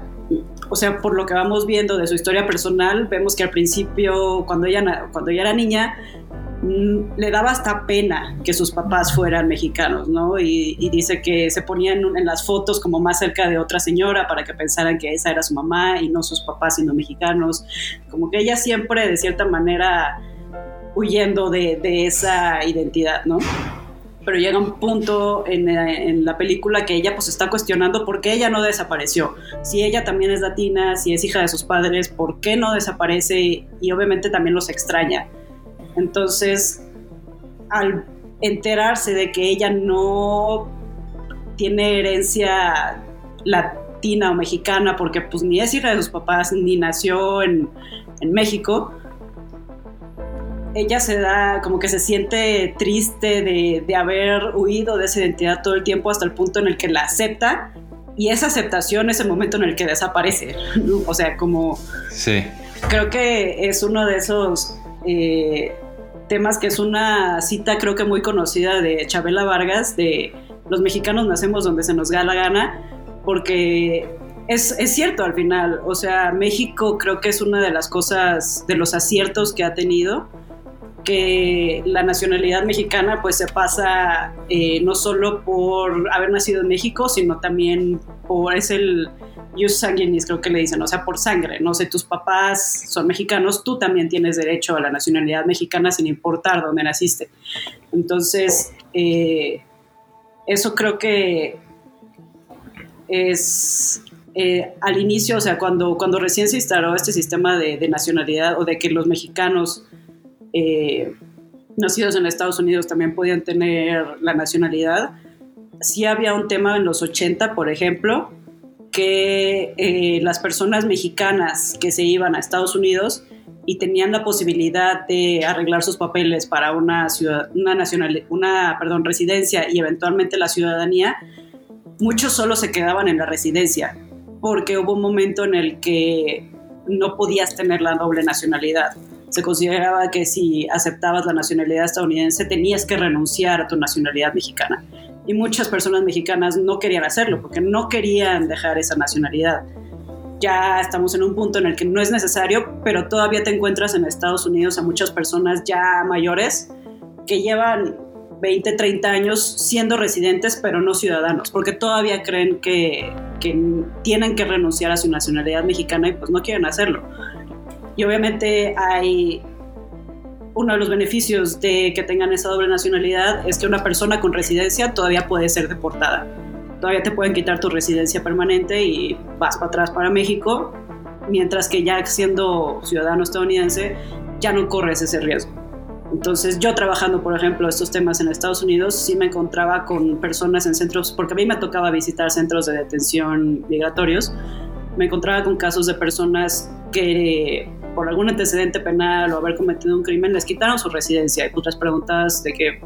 o sea, por lo que vamos viendo de su historia personal, vemos que al principio, cuando ella, cuando ella era niña, mmm, le daba hasta pena que sus papás fueran mexicanos, ¿no? Y, y dice que se ponían en las fotos como más cerca de otra señora para que pensaran que esa era su mamá y no sus papás siendo mexicanos. Como que ella siempre, de cierta manera, huyendo de, de esa identidad, ¿no? Pero llega un punto en, en, la película que ella pues está cuestionando por qué ella no desapareció. Si ella también es latina, si es hija de sus padres, ¿por qué no desaparece? Y obviamente también los extraña. Entonces, al enterarse de que ella no tiene herencia latina o mexicana, porque pues ni es hija de sus papás, ni nació en, en México, ella se da, como que se siente triste de, de, haber huido de esa identidad todo el tiempo hasta el punto en el que la acepta y esa aceptación es el momento en el que desaparece. ¿no? O sea, como... Sí. Creo que es uno de esos eh, temas que es una cita creo que muy conocida de Chabela Vargas, de los mexicanos nacemos donde se nos da la gana, porque es, es, cierto al final, o sea, México creo que es una de las cosas, de los aciertos que ha tenido, que la nacionalidad mexicana pues se pasa eh, no solo por haber nacido en México, sino también por, es el sanguinis creo que le dicen, o sea, por sangre, no sé, tus papás son mexicanos, tú también tienes derecho a la nacionalidad mexicana sin importar dónde naciste. Entonces, eh, eso creo que es eh, al inicio, o sea, cuando, cuando recién se instaló este sistema de nacionalidad o de que los mexicanos eh, nacidos en Estados Unidos también podían tener la nacionalidad. Sí había un tema en los 80, por ejemplo, que eh, las personas mexicanas que se iban a Estados Unidos y tenían la posibilidad de arreglar sus papeles para una ciudad, una nacional, una perdón, residencia y eventualmente la ciudadanía, muchos solo se quedaban en la residencia porque hubo un momento en el que no podías tener la doble nacionalidad se consideraba que si aceptabas la nacionalidad estadounidense tenías que renunciar a tu nacionalidad mexicana. Y muchas personas mexicanas no querían hacerlo porque no querían dejar esa nacionalidad. Ya estamos en un punto en el que no es necesario, pero todavía te encuentras en Estados Unidos a muchas personas ya mayores que llevan 20, 30 años siendo residentes pero no ciudadanos, porque todavía creen que, tienen que renunciar a su nacionalidad mexicana y pues no quieren hacerlo y obviamente hay uno de los beneficios de que tengan esa doble nacionalidad es que una persona con residencia todavía puede ser deportada. Todavía te pueden quitar tu residencia permanente y vas para atrás para México, mientras que ya siendo ciudadano estadounidense ya no corres ese riesgo. Entonces yo trabajando, por ejemplo, estos temas en Estados Unidos, sí me encontraba con personas en centros, porque a mí me tocaba visitar centros de detención migratorios, me encontraba con casos de personas que por algún antecedente penal o haber cometido un crimen les quitaron su residencia. Y otras preguntas de que,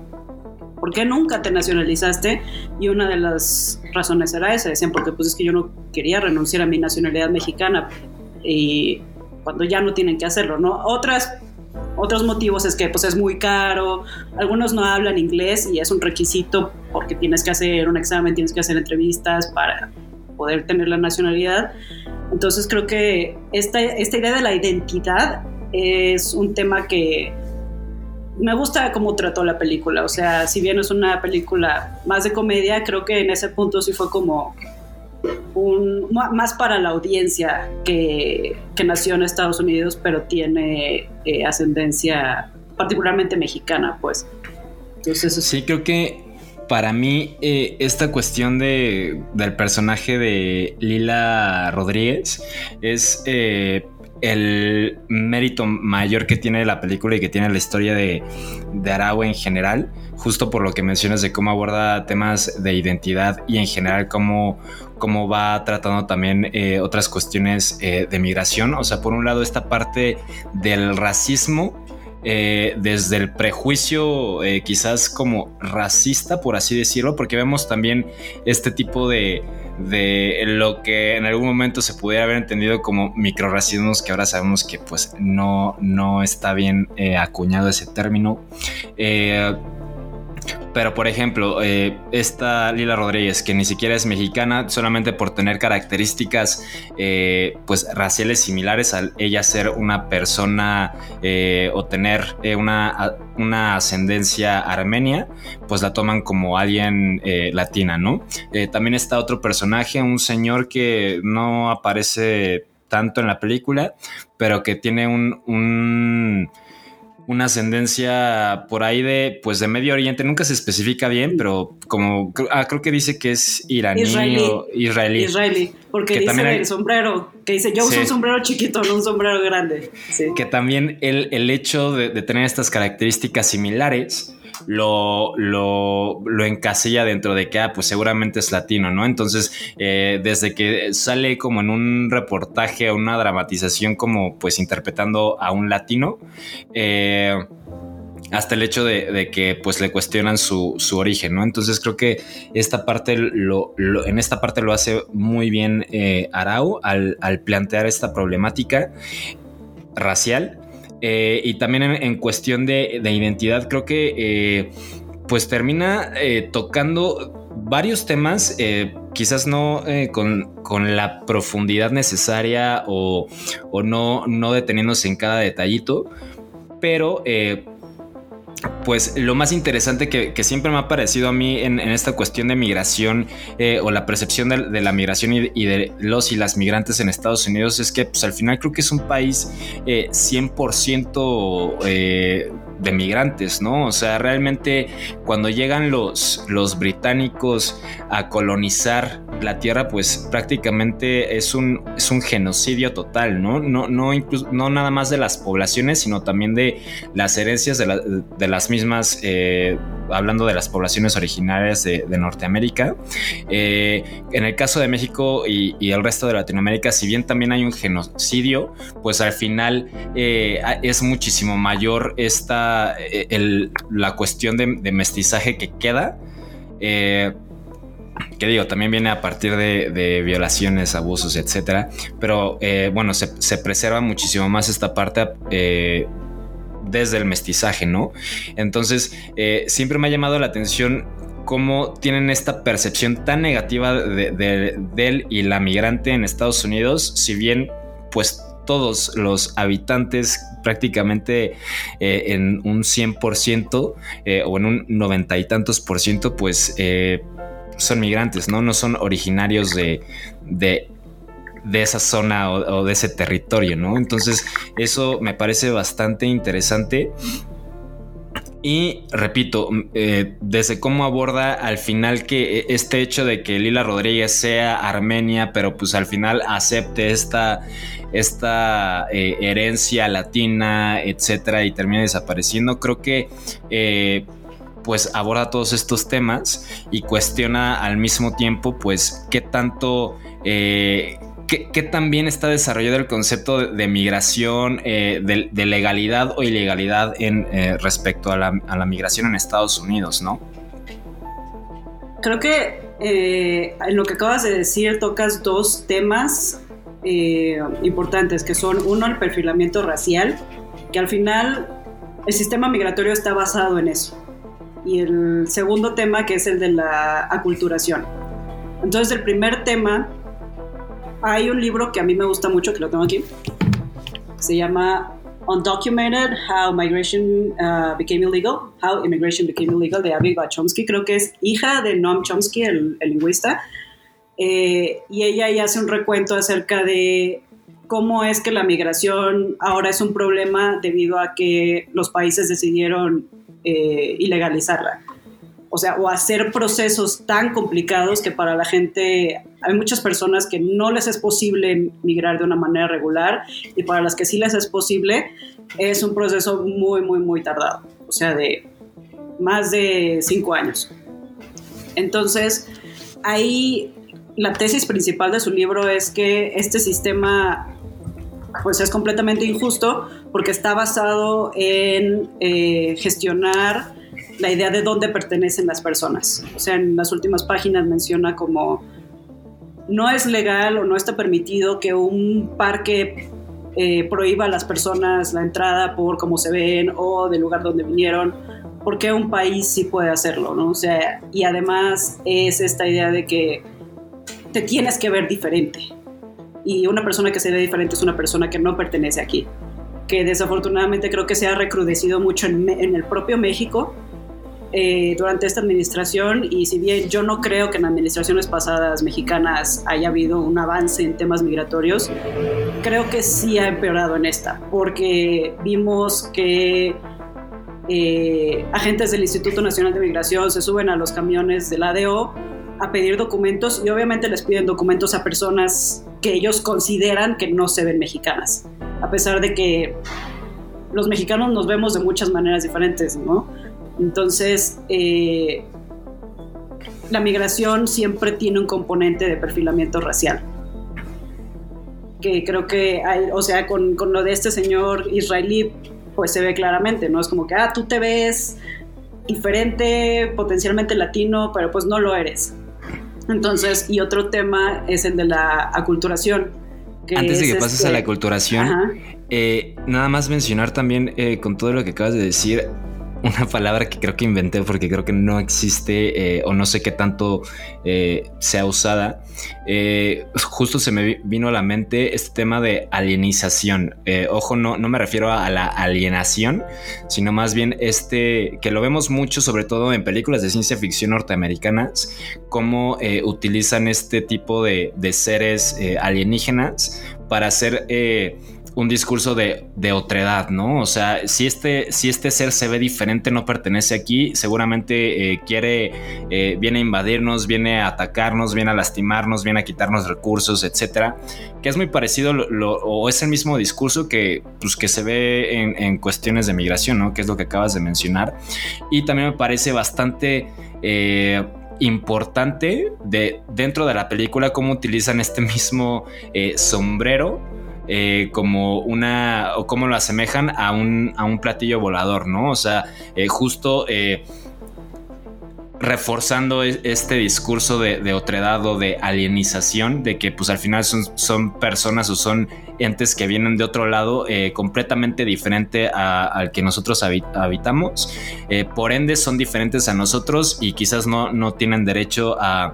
¿por qué nunca te nacionalizaste? Y una de las razones era esa. Decían, porque pues es que yo no quería renunciar a mi nacionalidad mexicana. Y cuando ya no tienen que hacerlo, ¿no? Otras otros motivos es que pues es muy caro, algunos no hablan inglés y es un requisito porque tienes que hacer un examen, tienes que hacer entrevistas para poder tener la nacionalidad. Entonces creo que esta, esta idea de la identidad es un tema que me gusta cómo trató la película. O sea, si bien es una película más de comedia, creo que en ese punto sí fue como un, más para la audiencia que, que nació en Estados Unidos, pero tiene eh, ascendencia particularmente mexicana, pues. Sí, creo que para mí, eh, esta cuestión de, del personaje de Lila Rodríguez es eh, el mérito mayor que tiene la película y que tiene la historia de, de Aragua en general, justo por lo que mencionas de cómo aborda temas de identidad y en general cómo, cómo va tratando también eh, otras cuestiones de migración. O sea, por un lado, esta parte del racismo eh, desde el prejuicio eh, quizás como racista, por así decirlo, porque vemos también este tipo de, de lo que en algún momento se pudiera haber entendido como microracismos, que ahora sabemos que pues no, no está bien eh, acuñado ese término. Pero, por ejemplo, eh, esta Lila Rodríguez, que ni siquiera es mexicana, solamente por tener características eh, pues raciales similares al ella ser una persona eh, o tener una, una, ascendencia armenia, pues la toman como alguien latina, ¿no? también está otro personaje, un señor que no aparece tanto en la película, pero que tiene un una ascendencia por ahí de, pues de Medio Oriente, nunca se especifica bien, pero como, ah, creo que dice que es iraní Israelí. o israelí. Israelí, porque Que dice también hay- el sombrero, que dice yo uso Sí. un sombrero chiquito, no un sombrero grande. Sí. que también el, el hecho de, de tener estas características similares lo, lo, lo encasilla dentro de que, ah, pues seguramente es latino, ¿no? Entonces, eh, desde que sale como en un reportaje una dramatización como pues interpretando a un latino, eh, hasta el hecho de, de que pues le cuestionan su, su origen, ¿no? Entonces creo que esta parte lo, lo- en esta parte lo hace muy bien eh, Arau al, al plantear esta problemática racial eh, y también en, cuestión de, de identidad creo que eh, pues termina eh, tocando varios temas quizás no con, con la profundidad necesaria o, o no, no deteniéndose en cada detallito pero pues lo más interesante que, que siempre me ha parecido a mí en, en esta cuestión de migración eh, o la percepción de, la migración y, y de los y las migrantes en Estados Unidos es que pues, al final creo que es un país eh, 100% eh, de migrantes, ¿no? O sea, realmente cuando llegan los, los británicos a colonizar la tierra, pues prácticamente es un, es un genocidio total, ¿no? No, no, incluso, no nada más de las poblaciones, sino también de las herencias de, la- de las mismas, eh, hablando de las poblaciones originarias de, Norteamérica. Eh, en el caso de México y, el resto de Latinoamérica, si bien también hay un genocidio, pues al final eh, es muchísimo mayor esta, eh, la cuestión de, mestizaje que queda. Que digo, también viene a partir de, violaciones, abusos, etcétera. Pero bueno, se, se preserva muchísimo más esta parte desde el mestizaje, ¿no? Entonces, eh, siempre me ha llamado la atención cómo tienen esta percepción tan negativa de, él y la migrante en Estados Unidos, si bien, pues todos los habitantes prácticamente eh, en un 100% eh, o en un noventa y tantos por ciento, pues son migrantes, ¿no? No son originarios de, de esa zona o, de ese territorio, ¿no? Entonces, eso me parece bastante interesante. Y repito, eh, desde cómo aborda al final que eh, este hecho de que Lila Rodríguez sea armenia, pero pues al final acepte esta, esta eh, herencia latina, etcétera, y termina desapareciendo, creo que pues aborda todos estos temas y cuestiona al mismo tiempo, pues, qué tanto. ¿Qué, qué tan bien está desarrollado el concepto de, de migración, eh, de, de legalidad o ilegalidad en, eh, respecto a la, a la migración en Estados Unidos, ¿no? Creo que eh, en lo que acabas de decir tocas dos temas eh, importantes, que son uno, el perfilamiento racial, que al final el sistema migratorio está basado en eso. Y el segundo tema, que es el de la aculturación. Entonces, el primer tema, hay un libro que a mí me gusta mucho, que lo tengo aquí, se llama Undocumented, How Migration uh, Became Illegal, How Immigration Became Illegal, de Abby Chomsky, creo que es hija de Noam Chomsky, el, lingüista, Eh, y ella ahí hace un recuento acerca de cómo es que la migración ahora es un problema debido a que los países decidieron eh, ilegalizarla. O sea, o hacer procesos tan complicados que para la gente, hay muchas personas que no les es posible migrar de una manera regular y para las que sí les es posible, es un proceso muy, muy, muy tardado. O sea, de más de cinco años. Entonces, ahí la tesis principal de su libro es que este sistema pues es completamente injusto porque está basado en eh, gestionar la idea de dónde pertenecen las personas. O sea, en las últimas páginas menciona como no es legal o no está permitido que un parque eh, prohíba a las personas la entrada por cómo se ven o del lugar donde vinieron, porque un país sí puede hacerlo, ¿no? O sea, y además es esta idea de que te tienes que ver diferente. Y una persona que se ve diferente es una persona que no pertenece aquí. Que desafortunadamente creo que se ha recrudecido mucho en, en el propio México eh, durante esta administración. Y si bien yo no creo que en administraciones pasadas mexicanas haya habido un avance en temas migratorios, creo que sí ha empeorado en esta. Porque vimos que eh, agentes del Instituto Nacional de Migración se suben a los camiones del ADO a pedir documentos y obviamente les piden documentos a personas que ellos consideran que no se ven mexicanas, a pesar de que los mexicanos nos vemos de muchas maneras diferentes, ¿no? Entonces, eh, la migración siempre tiene un componente de perfilamiento racial. Que creo que hay, o sea, con, con lo de este señor israelí, pues se ve claramente, ¿no? Es como que, ah, tú te ves diferente, potencialmente latino, pero pues no lo eres. Entonces, y otro tema es el de la aculturación. Antes de que pases a la este, aculturación, eh, nada más mencionar también eh, con todo lo que acabas de decir, una palabra que creo que inventé porque creo que no existe eh, o no sé qué tanto eh, sea usada. Eh, justo se me vino a la mente este tema de alienización. ojo, no, no me refiero a la alienación, sino más bien este que lo vemos mucho, sobre todo en películas de ciencia ficción norteamericanas, cómo utilizan este tipo de, de seres alienígenas para hacer un discurso de, de, otredad, ¿no? O sea, si este, si este ser se ve diferente, no pertenece aquí, seguramente eh, quiere, eh, viene a invadirnos, viene a atacarnos, viene a lastimarnos, viene a quitarnos recursos, etcétera. Que es muy parecido o es el mismo discurso que, pues, que se ve en, cuestiones de migración, ¿no? Que es lo que acabas de mencionar. Y también me parece bastante. Eh, importante de dentro de la película cómo utilizan este mismo sombrero eh, como una, o cómo lo asemejan a un, a un platillo volador, ¿no? O sea, eh, justo eh, reforzando e, este discurso de, otredad o de alienización, de que pues al final son, son personas o son entes que vienen de otro lado completamente diferente al que nosotros habitamos, por ende son diferentes a nosotros y quizás no, no tienen derecho a,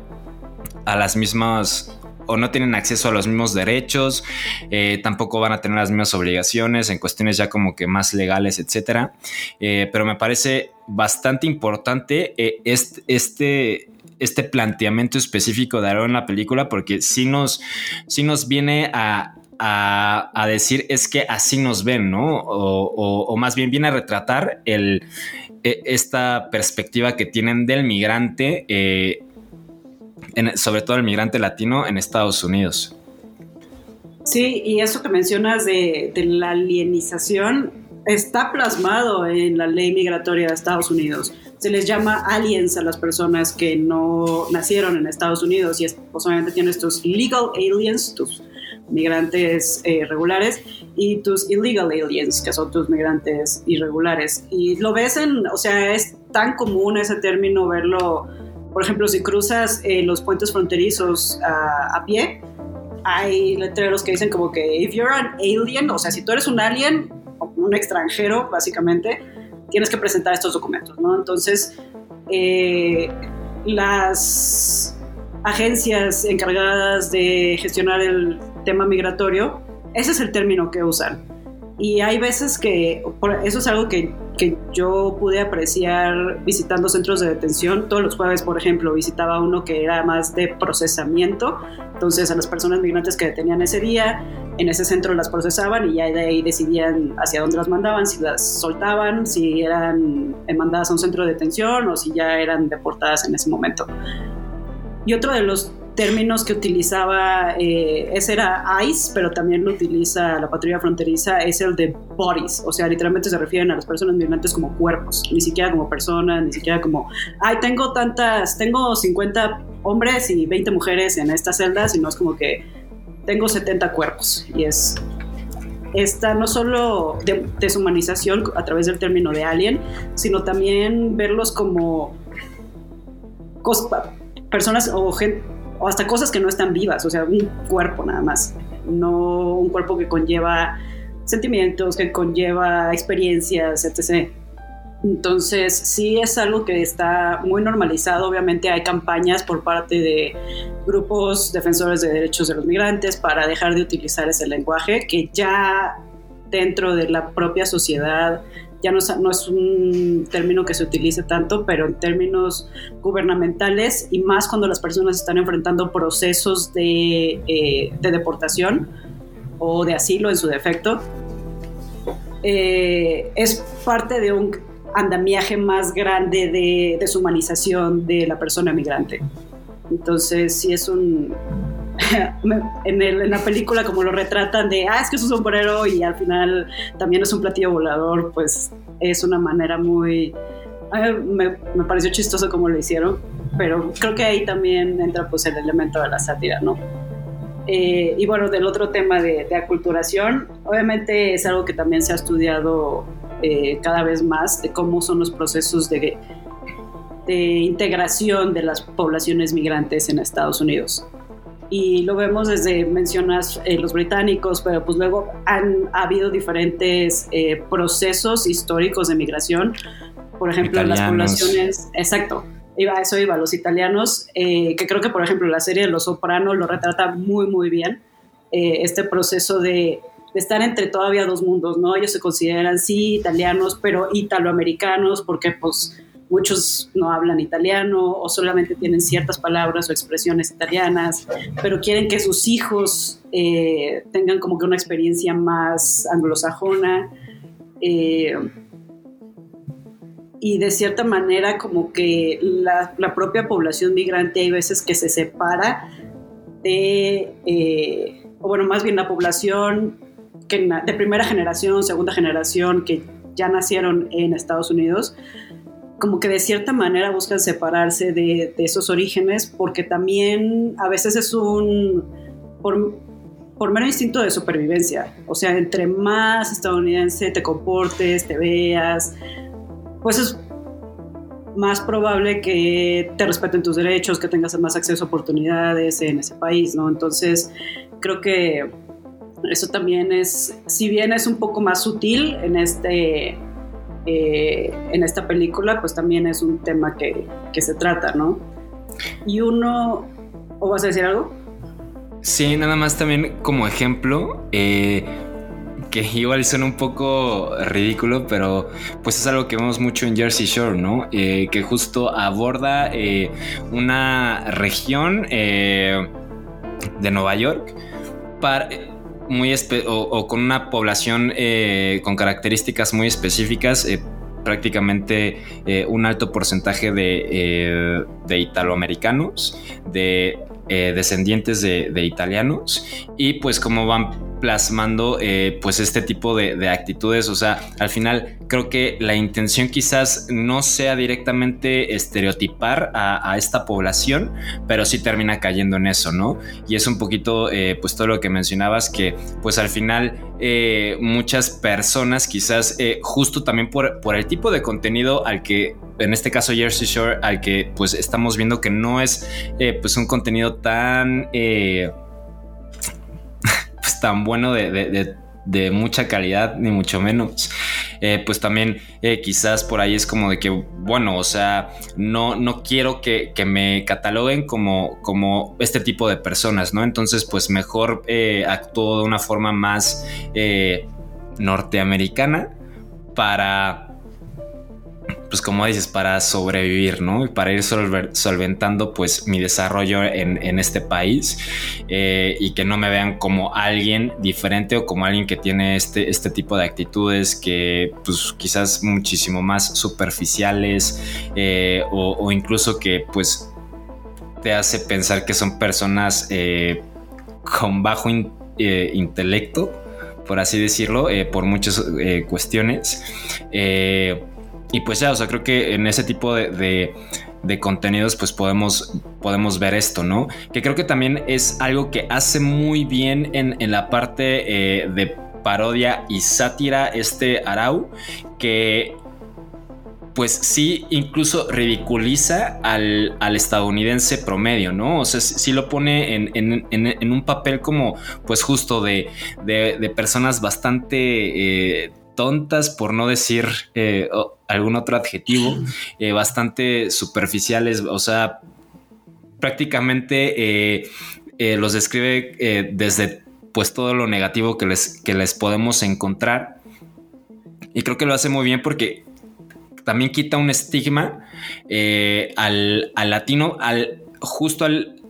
a las mismas o no tienen acceso a los mismos derechos, eh, tampoco van a tener las mismas obligaciones en cuestiones ya como que más legales, etcétera. Eh, pero me parece bastante importante eh, este, este, planteamiento específico de Aaron en la película, porque sí nos, nos viene a, decir es que así nos ven, ¿no? O, más bien viene a retratar el, e, esta perspectiva que tienen del migrante sobre todo el migrante latino en Estados Unidos. Sí, y eso que mencionas de, la alienización está plasmado en la ley migratoria de Estados Unidos. Se les llama aliens a las personas que no nacieron en Estados Unidos y es, pues, obviamente tienes tus legal aliens, tus migrantes eh, regulares, y tus illegal aliens, que son tus migrantes irregulares. Y lo ves en, o sea, es tan común ese término verlo por ejemplo, si cruzas eh, los puentes fronterizos a pie, hay letreros que dicen como que if you're an alien, o sea, si tú eres un alien, un extranjero, básicamente, tienes que presentar estos documentos, ¿no? Entonces, eh, las agencias encargadas de gestionar el tema migratorio, ese es el término que usan. Y hay veces que, eso es algo que, que, yo pude apreciar visitando centros de detención. Todos los jueves, por ejemplo, visitaba uno que era más de procesamiento. Entonces a las personas migrantes que detenían ese día, en ese centro las procesaban y ya de ahí decidían hacia dónde las mandaban, si las soltaban, si eran mandadas a un centro de detención o si ya eran deportadas en ese momento. Y otro de los términos que utilizaba, eh, ese era ICE, pero también lo utiliza la patrulla fronteriza, es el de bodies, o sea, literalmente se refieren a las personas migrantes como cuerpos, ni siquiera como personas, ni siquiera como, ay, tengo tantas, tengo 50 hombres y 20 mujeres en esta celda, sino es como que tengo 70 cuerpos y es esta no solo deshumanización a través del término de alien, sino también verlos como personas o gente o hasta cosas que no están vivas, o sea, un cuerpo nada más, no un cuerpo que conlleva sentimientos, que conlleva experiencias, etc. Entonces, sí es algo que está muy normalizado. Obviamente hay campañas por parte de grupos defensores de derechos de los migrantes para dejar de utilizar ese lenguaje que ya dentro de la propia sociedad ya no, es un término que se utilice tanto, pero en términos gubernamentales y más cuando las personas están enfrentando procesos de, eh, deportación o de asilo en su defecto, eh, es parte de un andamiaje más grande de deshumanización de la persona migrante. Entonces, sí es un... en, el- en la película como lo retratan de, ah, es que es un sombrero y al final también es un platillo volador, pues es una manera muy... mí me, me pareció chistoso como lo hicieron, pero creo que ahí también entra pues el elemento de la sátira, ¿no? Eh, y bueno, del otro tema de, de aculturación, obviamente es algo que también se ha estudiado eh, cada vez más, de cómo son los procesos de, de integración de las poblaciones migrantes en Estados Unidos. Y lo vemos desde, mencionas eh, los británicos, pero pues luego han ha habido diferentes eh, procesos históricos de migración. Por ejemplo, en las poblaciones, exacto, iba, eso iba, los italianos, eh, que creo que por ejemplo la serie de Los Soprano lo retrata muy, muy bien, eh, este proceso de, de estar entre todavía dos mundos, ¿no? Ellos se consideran, sí, italianos, pero italoamericanos, porque pues muchos no hablan italiano o solamente tienen ciertas palabras o expresiones italianas, pero quieren que sus hijos eh, tengan como que una experiencia más anglosajona. eh, y de cierta manera como que la, propia población migrante hay veces que se separa de, eh, o bueno, más bien la población de primera generación, segunda generación, que ya nacieron en Estados Unidos, como que de cierta manera buscan separarse de, esos orígenes porque también a veces es un, por, por mero instinto de supervivencia, o sea, entre más estadounidense te comportes, te veas, pues es más probable que te respeten tus derechos, que tengas más acceso a oportunidades en ese país, ¿no? Entonces, creo que eso también es, si bien es un poco más sutil en este... eh, en esta película, pues también es un tema que, que se trata, ¿no? Y uno, ¿o vas a decir algo? Sí, nada más también como ejemplo, eh, que igual suena un poco ridículo, pero pues es algo que vemos mucho en Jersey Shore, ¿no? Eh, que justo aborda una región de Nueva York para, muy o, o con una población eh, con características muy específicas. eh, prácticamente eh, un alto porcentaje de, eh, de italoamericanos, de eh, descendientes de, italianos. Y pues cómo van plasmando eh, pues este tipo de, de actitudes. O sea al final creo que la intención quizás no sea directamente estereotipar a, esta población pero sí termina cayendo en eso no y es un poquito eh, pues todo lo que mencionabas que pues al final muchas personas quizás justo también por, por el tipo de contenido al que en este caso Jersey Shore al que pues estamos viendo que no es eh, pues un contenido tan eh, pues tan bueno de, de- de- de mucha calidad ni mucho menos. Eh, pues también quizás por ahí es como de que bueno o sea no no quiero que, que me cataloguen como como este tipo de personas no entonces pues mejor actúo de una forma más norteamericana para pues como dices, para sobrevivir, ¿no? Y para ir solventando pues mi desarrollo en, este país eh, y que no me vean como alguien diferente o como alguien que tiene este, este tipo de actitudes que pues quizás muchísimo más superficiales eh, o, incluso que pues te hace pensar que son personas eh, con bajo in- intelecto, por así decirlo, por muchas cuestiones. Y pues ya, o sea, creo que en ese tipo de, de- contenidos pues podemos, podemos ver esto, ¿no? Que creo que también es algo que hace muy bien en, en la parte eh, de parodia y sátira este Arau, que pues sí, incluso ridiculiza al, al estadounidense promedio, ¿no? O sea, sí lo pone en, en- un papel como, pues justo de, de- de personas bastante eh, tontas, por no decir eh, algún otro adjetivo, eh, bastante superficiales, o sea, prácticamente eh, los describe desde pues todo lo negativo que les, que les podemos encontrar. Y creo que lo hace muy bien porque también quita un estigma al, al latino, al justo al,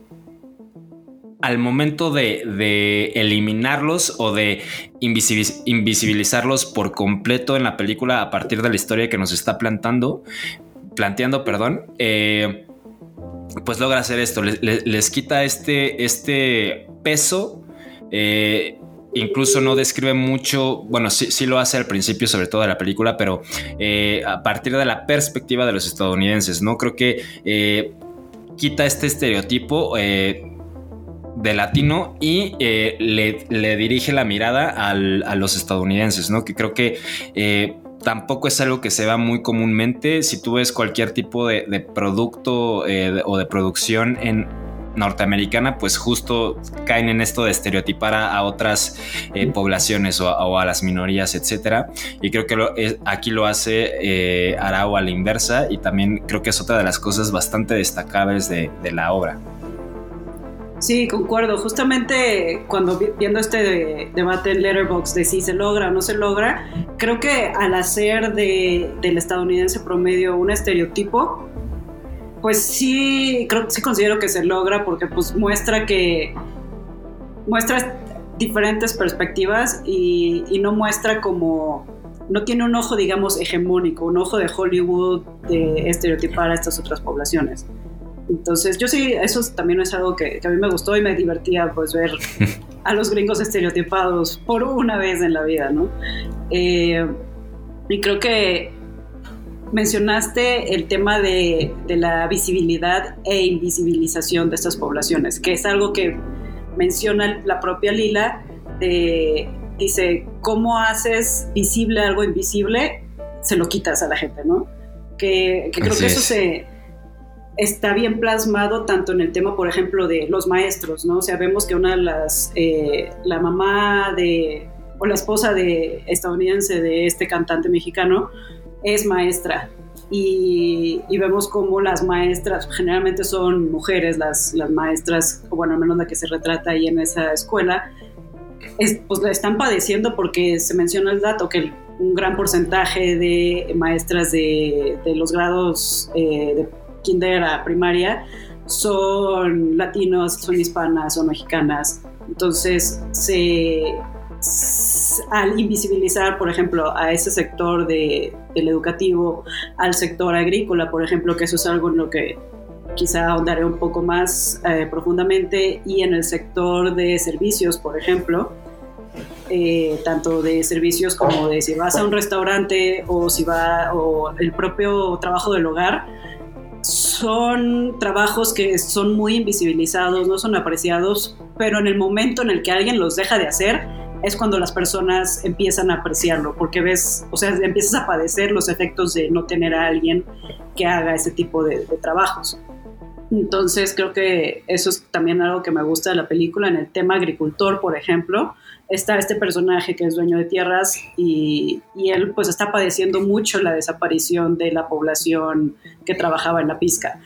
al momento de, de eliminarlos o de invisibiliz- invisibilizarlos por completo en la película a partir de la historia que nos está plantando, planteando, perdón, eh, pues logra hacer esto, les, les- quita este, este peso. eh, incluso no describe mucho, bueno, sí, sí lo hace al principio, sobre todo de la película, pero eh, a partir de la perspectiva de los estadounidenses, ¿no? Creo que quita este estereotipo de latino y eh, le, le dirige la mirada al- a los estadounidenses, ¿no? Que creo que eh, tampoco es algo que se va muy comúnmente. Si tú ves cualquier tipo de, de producto eh, de- o de producción en norteamericana, pues justo caen en esto de estereotipar a, a otras eh, poblaciones o a, o a las minorías, etcétera. Y creo que lo- es- aquí lo hace eh, Arau a la inversa y también creo que es otra de las cosas bastante destacables de, de la obra. Sí, concuerdo. Justamente cuando vi- viendo este de- debate en Letterboxd de si se logra o no se logra, creo que al hacer de, del estadounidense promedio un estereotipo, pues sí, creo sí considero que se logra porque pues muestra que muestra diferentes perspectivas y, y no muestra como no tiene un ojo digamos hegemónico, un ojo de Hollywood de estereotipar a estas otras poblaciones. Entonces, yo sí, eso también es algo que, que a mí me gustó y me divertía, pues, ver a los gringos estereotipados por una vez en la vida, ¿no? Eh, y creo que mencionaste el tema de, de la visibilidad e invisibilización de estas poblaciones, que es algo que menciona la propia Lila, de- dice, ¿cómo haces visible algo invisible? Se lo quitas a la gente, ¿no? Que, que creo Así que eso es. se está bien plasmado tanto en el tema, por ejemplo, de los maestros, ¿no? O sea, vemos que una de las, eh, la mamá de, o la esposa de estadounidense de este cantante mexicano es maestra. Y, y vemos como las maestras, generalmente son mujeres, las, las maestras, o bueno, al menos la que se retrata ahí en esa escuela, es, pues la están padeciendo porque se menciona el dato que un gran porcentaje de maestras de, de los grados eh, de kinder a primaria son latinos, son hispanas, son mexicanas. Entonces, se, al invisibilizar, por ejemplo, a ese sector de, del educativo, al sector agrícola, por ejemplo, que eso es algo en lo que quizá ahondaré un poco más eh, profundamente, y en el sector de servicios, por ejemplo, eh, tanto de servicios como de si vas a un restaurante o si va o el propio trabajo del hogar son trabajos que son muy invisibilizados, no son apreciados, pero en el momento en el que alguien los deja de hacer es cuando las personas empiezan a apreciarlo, porque ves, o sea, empiezas a padecer los efectos de no tener a alguien que haga ese tipo de, trabajos. Entonces creo que eso es también algo que me gusta de la película. En el tema agricultor, por ejemplo, está este personaje que es dueño de tierras y, y él pues está padeciendo mucho la desaparición de la población que trabajaba en la pizca.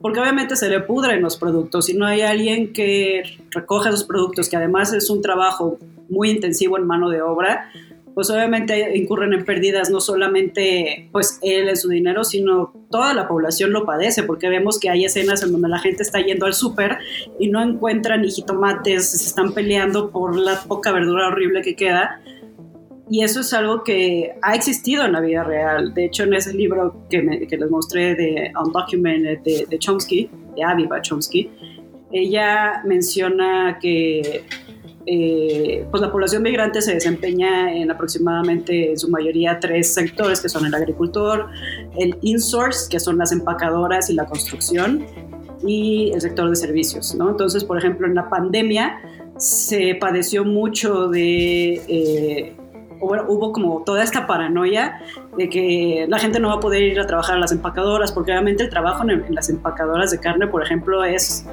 Porque obviamente se le pudren los productos y no hay alguien que recoja esos productos, que además es un trabajo muy intensivo en mano de obra, pues obviamente incurren en pérdidas no solamente pues él en su dinero, sino toda la población lo padece, porque vemos que hay escenas en donde la gente está yendo al súper y no encuentran ni jitomates, se están peleando por la poca verdura horrible que queda. Y eso es algo que ha existido en la vida real. De hecho, en ese libro que, me- que les mostré de Undocumented de, de Chomsky, de Aviva Chomsky, ella menciona que eh, pues la población migrante se desempeña en aproximadamente en su mayoría tres sectores que son el agricultor, el insource, que son las empacadoras y la construcción, y el sector de servicios. ¿no? Entonces, por ejemplo, en la pandemia se padeció mucho de... eh, bueno, hubo como toda esta paranoia de que la gente no va a poder ir a trabajar a las empacadoras, porque obviamente el trabajo en, en las empacadoras de carne, por ejemplo, es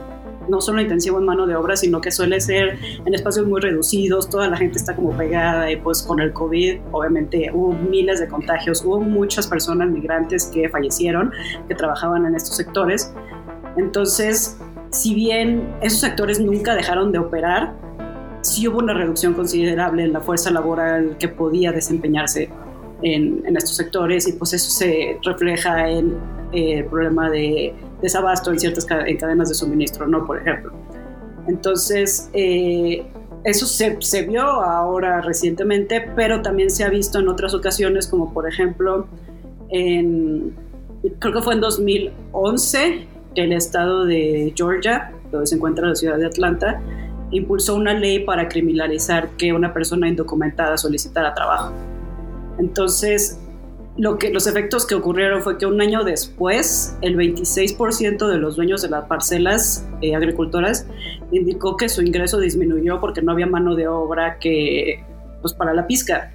no solo intensivo en mano de obra, sino que suele ser en espacios muy reducidos, toda la gente está como pegada y pues con el COVID obviamente hubo miles de contagios, hubo muchas personas migrantes que fallecieron, que trabajaban en estos sectores. Entonces, si bien esos sectores nunca dejaron de operar, sí hubo una reducción considerable en la fuerza laboral que podía desempeñarse en, estos sectores y pues eso se refleja en eh, el problema de desabasto en ciertas ca- en cadenas de suministro, ¿no? Por ejemplo. Entonces, eh, eso se, se, vio ahora recientemente, pero también se ha visto en otras ocasiones, como por ejemplo, en, creo que fue en 2011, que el estado de Georgia, donde se encuentra la ciudad de Atlanta, impulsó una ley para criminalizar que una persona indocumentada solicitara trabajo. Entonces, lo que, los efectos que ocurrieron fue que un año después, el 26% de los dueños de las parcelas eh, agricultoras indicó que su ingreso disminuyó porque no había mano de obra que, pues, para la pizca.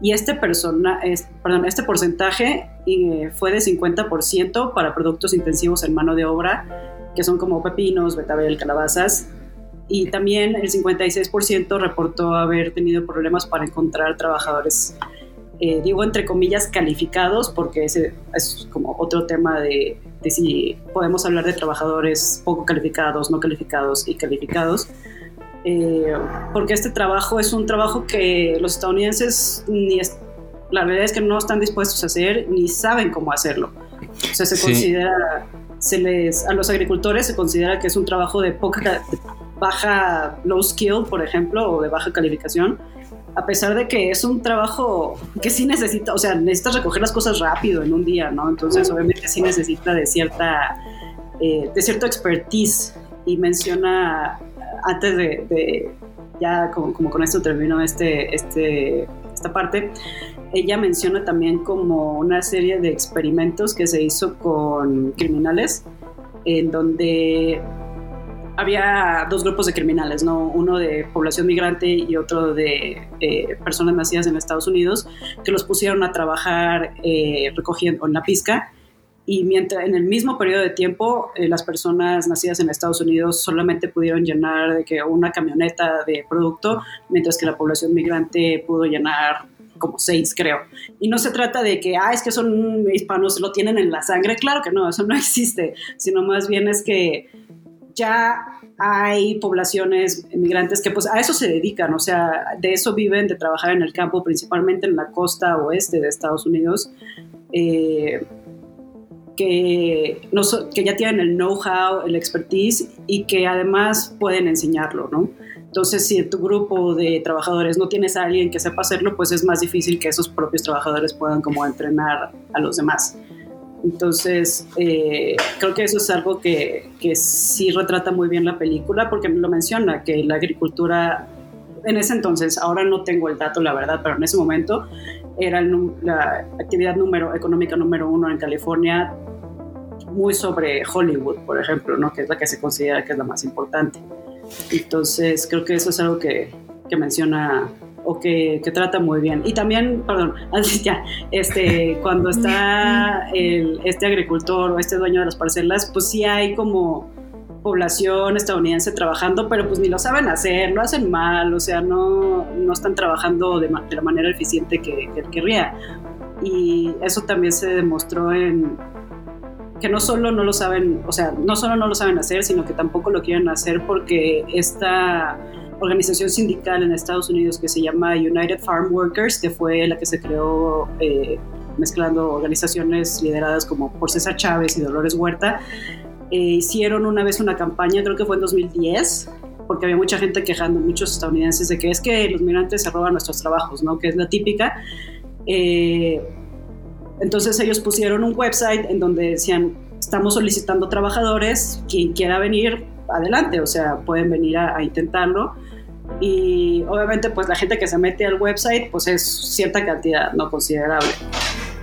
Y este, persona, es, perdón, este porcentaje eh, fue de 50% para productos intensivos en mano de obra, que son como pepinos, betabel, calabazas. Y también el 56% reportó haber tenido problemas para encontrar trabajadores eh, digo entre comillas calificados, porque ese es como otro tema de, de, si podemos hablar de trabajadores poco calificados, no calificados y calificados. Eh, porque este trabajo es un trabajo que los estadounidenses ni es, la verdad es que no están dispuestos a hacer ni saben cómo hacerlo. O sea, se sí. considera, se les, a los agricultores se considera que es un trabajo de poca, de baja, low skill, por ejemplo, o de baja calificación a pesar de que es un trabajo que sí necesita, o sea, necesitas recoger las cosas rápido en un día, ¿no? Entonces, obviamente sí necesita de cierta, eh, de cierto expertise y menciona antes de, de ya como, como, con esto termino este, este, esta parte, ella menciona también como una serie de experimentos que se hizo con criminales, en donde había dos grupos de criminales, ¿no? Uno de población migrante y otro de eh, personas nacidas en Estados Unidos, que los pusieron a trabajar eh, recogiendo en la pizca. Y mientras, en el mismo periodo de tiempo, eh, las personas nacidas en Estados Unidos solamente pudieron llenar de que una camioneta de producto, mientras que la población migrante pudo llenar como seis, creo. Y no se trata de que, ah, es que son hispanos, lo tienen en la sangre. Claro que no, eso no existe, sino más bien es que ya hay poblaciones migrantes que pues a eso se dedican, o sea, de eso viven, de trabajar en el campo, principalmente en la costa oeste de Estados Unidos, eh, que, no que ya tienen el know-how, el expertise y que además pueden enseñarlo, ¿no? Entonces, si en tu grupo de trabajadores no tienes a alguien que sepa hacerlo, pues es más difícil que esos propios trabajadores puedan como entrenar a los demás. Entonces, eh, creo que eso es algo que, que, sí retrata muy bien la película, porque lo menciona, que la agricultura, en ese entonces, ahora no tengo el dato, la verdad, pero en ese momento era el, la actividad número, económica número uno en California, muy sobre Hollywood, por ejemplo, ¿no? que es la que se considera que es la más importante. Entonces, creo que eso es algo que, que menciona o que, que, trata muy bien. Y también, perdón, así ya, este, cuando está el, este agricultor o este dueño de las parcelas, pues sí hay como población estadounidense trabajando, pero pues ni lo saben hacer, lo hacen mal, o sea, no, no están trabajando de, de la manera eficiente que, que querría. Y eso también se demostró en que no solo no lo saben, o sea, no solo no lo saben hacer, sino que tampoco lo quieren hacer porque esta organización sindical en Estados Unidos que se llama United Farm Workers, que fue la que se creó eh, mezclando organizaciones lideradas como por César Chávez y Dolores Huerta, eh, hicieron una vez una campaña, creo que fue en 2010, porque había mucha gente quejando, muchos estadounidenses, de que es que los migrantes se roban nuestros trabajos, ¿no? Que es la típica. Eh, entonces ellos pusieron un website en donde decían, estamos solicitando trabajadores, quien quiera venir, adelante, o sea, pueden venir a, a intentarlo y obviamente pues la gente que se mete al website pues es cierta cantidad no considerable.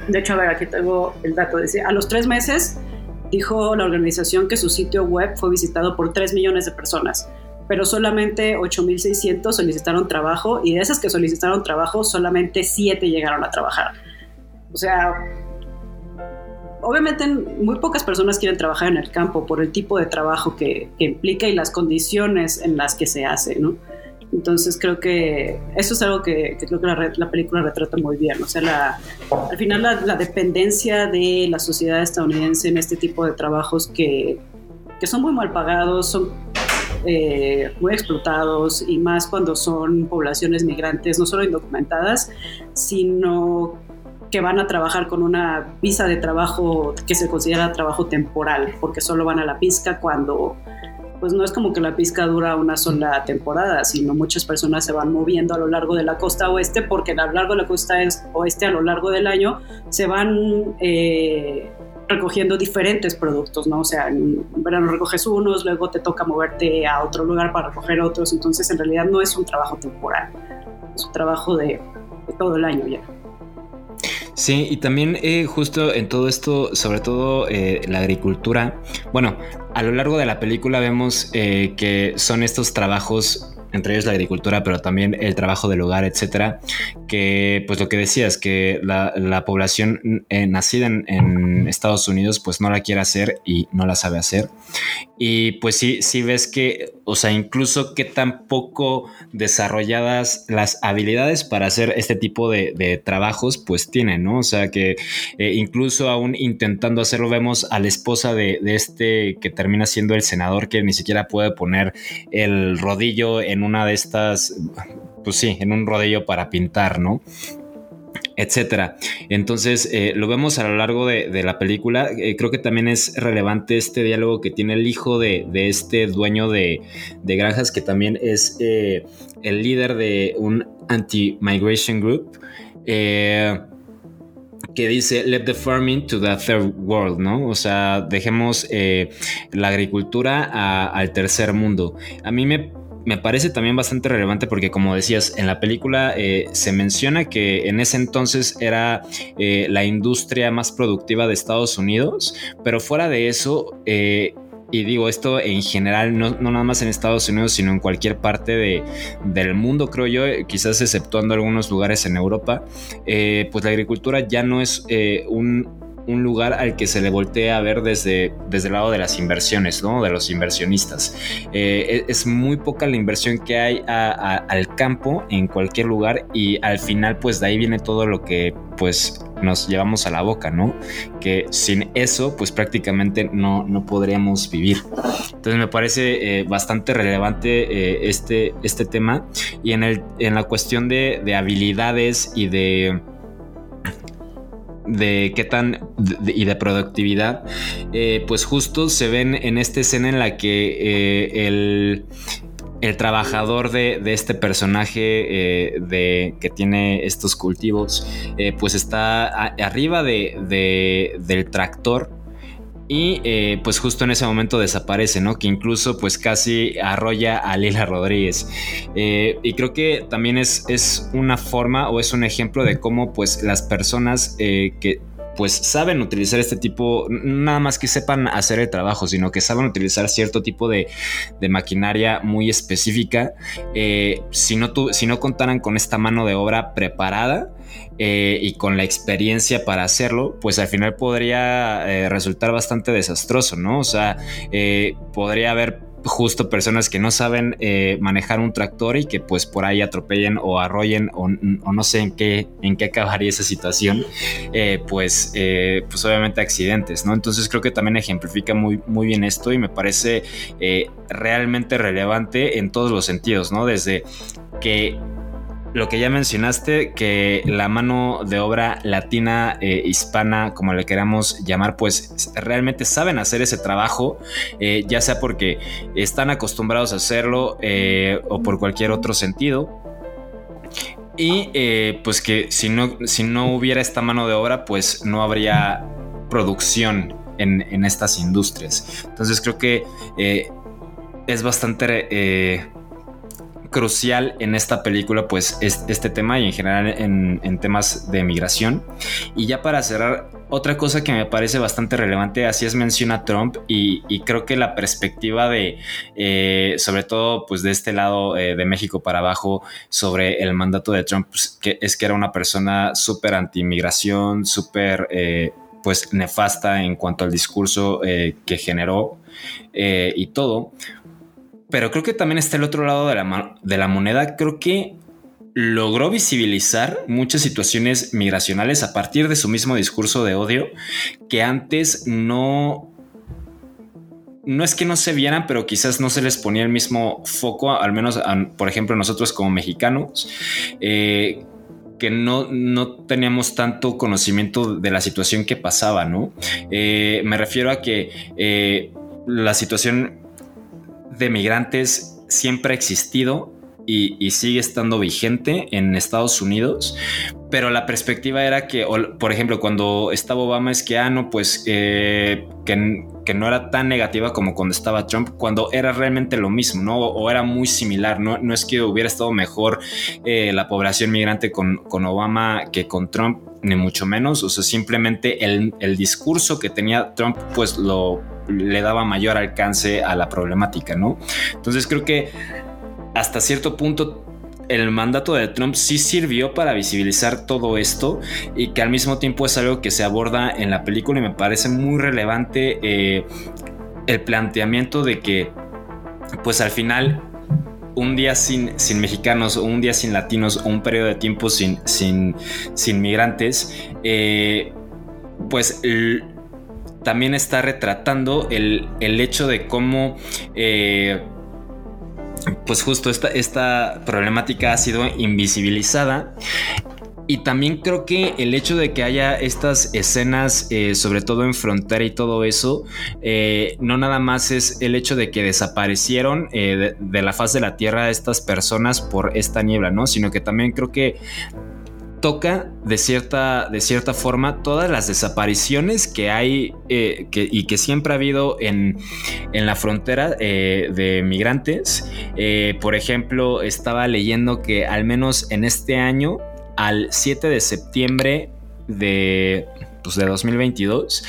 De hecho, a ver, aquí tengo el dato. Decía, a los tres meses dijo la organización que su sitio web fue visitado por 3 millones de personas, pero solamente 8.600 solicitaron trabajo y de esas que solicitaron trabajo solamente 7 llegaron a trabajar. O sea, obviamente muy pocas personas quieren trabajar en el campo por el tipo de trabajo que, que implica y las condiciones en las que se hace, ¿no? Entonces creo que eso es algo que, creo que la, la, película retrata muy bien. O sea, la, al final la, la, dependencia de la sociedad estadounidense en este tipo de trabajos que, que son muy mal pagados, son eh, muy explotados y más cuando son poblaciones migrantes, no solo indocumentadas, sino que van a trabajar con una visa de trabajo que se considera trabajo temporal, porque solo van a la pizca cuando pues no es como que la pizca dura una sola temporada, sino muchas personas se van moviendo a lo largo de la costa oeste, porque a lo largo de la costa oeste, a lo largo del año, se van eh, recogiendo diferentes productos, ¿no? O sea, en verano recoges unos, luego te toca moverte a otro lugar para recoger otros, entonces en realidad no es un trabajo temporal, es un trabajo de, todo el año ya. Sí, y también eh, justo en todo esto, sobre todo eh, la agricultura, bueno, a lo largo de la película vemos eh, que son estos trabajos entre ellos la agricultura, pero también el trabajo del hogar, etcétera, que pues lo que decías, que la, población eh, nacida en, Estados Unidos pues no la quiere hacer y no la sabe hacer. Y pues sí, sí ves que, o sea, incluso que tan poco desarrolladas las habilidades para hacer este tipo de, trabajos pues tienen, ¿no? O sea, que eh, incluso aún intentando hacerlo vemos a la esposa de, de este que termina siendo el senador que ni siquiera puede poner el rodillo en una de estas, pues sí, en un rodillo para pintar, ¿no? etcétera. Entonces, eh, lo vemos a lo largo de, la película. Eh, creo que también es relevante este diálogo que tiene el hijo de, este dueño de, granjas, que también es eh, el líder de un anti-migration group. que dice, let the farming to the third world, ¿no? O sea, dejemos la agricultura al tercer mundo. A mí me me parece también bastante relevante porque como decías, en la película eh, se menciona que en ese entonces era eh, la industria más productiva de Estados Unidos, pero fuera de eso... Eh, y digo esto en general, no, nada más en Estados Unidos, sino en cualquier parte de, del mundo, creo yo, quizás exceptuando algunos lugares en Europa, pues la agricultura ya no es un, un lugar al que se le voltea a ver desde, desde el lado de las inversiones, ¿no? De los inversionistas. Eh, e, es muy poca la inversión que hay al campo en cualquier lugar y al final pues de ahí viene todo lo que pues nos llevamos a la boca, ¿no? Que sin eso pues prácticamente no, no podríamos vivir. Entonces me parece eh, bastante relevante eh, este, este tema y en, el, en la cuestión de, de habilidades y de de qué tan y de productividad, eh, pues justo se ven en esta escena en la que eh, el, el, trabajador de, este personaje eh, de, que tiene estos cultivos, pues está arriba de, del tractor y eh, pues justo en ese momento desaparece, ¿no? Que incluso pues casi arrolla a Lila Rodríguez. Eh, y creo que también es, es una forma o es un ejemplo de cómo pues las personas eh, que pues saben utilizar este tipo, nada más que sepan hacer el trabajo, sino que saben utilizar cierto tipo de, maquinaria muy específica. si, no si no contaran con esta mano de obra preparada, eh, y con la experiencia para hacerlo, pues al final podría eh, resultar bastante desastroso, ¿no? O sea, eh, podría haber justo personas que no saben manejar un tractor y que pues por ahí atropellen o arrollen o, no sé en qué, en qué acabaría esa situación, pues, pues obviamente accidentes, ¿no? Entonces creo que también ejemplifica muy, muy bien esto y me parece realmente relevante en todos los sentidos, ¿no? Desde que lo que ya mencionaste, que la mano de obra latina, eh, hispana, como le queramos llamar, pues realmente saben hacer ese trabajo, eh, ya sea porque están acostumbrados a hacerlo eh, o por cualquier otro sentido. Y pues que si no, si no hubiera esta mano de obra, pues no habría producción en, en estas industrias. Entonces creo que es bastante crucial en esta película, pues, es este tema y en general en, temas de migración. Y ya para cerrar, otra cosa que me parece bastante relevante, así es menciona Trump y, creo que la perspectiva de, eh, sobre todo, pues, de este lado eh, de México para abajo sobre el mandato de Trump, pues, que es que era una persona súper anti-inmigración, súper... Eh, pues nefasta en cuanto al discurso que generó y todo, pero creo que también está el otro lado de la, de la moneda. Creo que logró visibilizar muchas situaciones migracionales a partir de su mismo discurso de odio que antes no no es que no se vieran, pero quizás no se les ponía el mismo foco, al menos, por ejemplo, nosotros como mexicanos, eh, que no, no, teníamos tanto conocimiento de la situación que pasaba, ¿no? Eh, me refiero a que eh, la situación de migrantes siempre ha existido y, sigue estando vigente en Estados Unidos, pero la perspectiva era que, por ejemplo, cuando estaba Obama es ah, pues que, que, no era tan negativa como cuando estaba Trump, cuando era realmente lo mismo, ¿no? O, era muy similar, ¿no? No es que hubiera estado mejor eh, la población migrante con, con Obama que con Trump, ni mucho menos, o sea, simplemente el, el discurso que tenía Trump, pues lo le daba mayor alcance a la problemática, ¿no? Entonces creo que hasta cierto punto el mandato de Trump sí sirvió para visibilizar todo esto y que al mismo tiempo es algo que se aborda en la película y me parece muy relevante eh, el planteamiento de que pues al final un día sin, sin mexicanos o un día sin latinos o un periodo de tiempo sin, sin, sin migrantes, eh, pues también está retratando el, hecho de cómo... Eh, pues justo esta, esta problemática ha sido invisibilizada y también creo que el hecho de que haya estas escenas, eh, sobre todo en frontera y todo eso, eh, no nada más es el hecho de que desaparecieron de, de, la faz de la Tierra estas personas por esta niebla, ¿no? Sino que también creo que toca de cierta, de cierta forma todas las desapariciones que hay eh, y que siempre ha habido en, la frontera eh, de migrantes. Eh, por ejemplo, estaba leyendo que al menos en este año, al 7 de septiembre de, pues de 2022,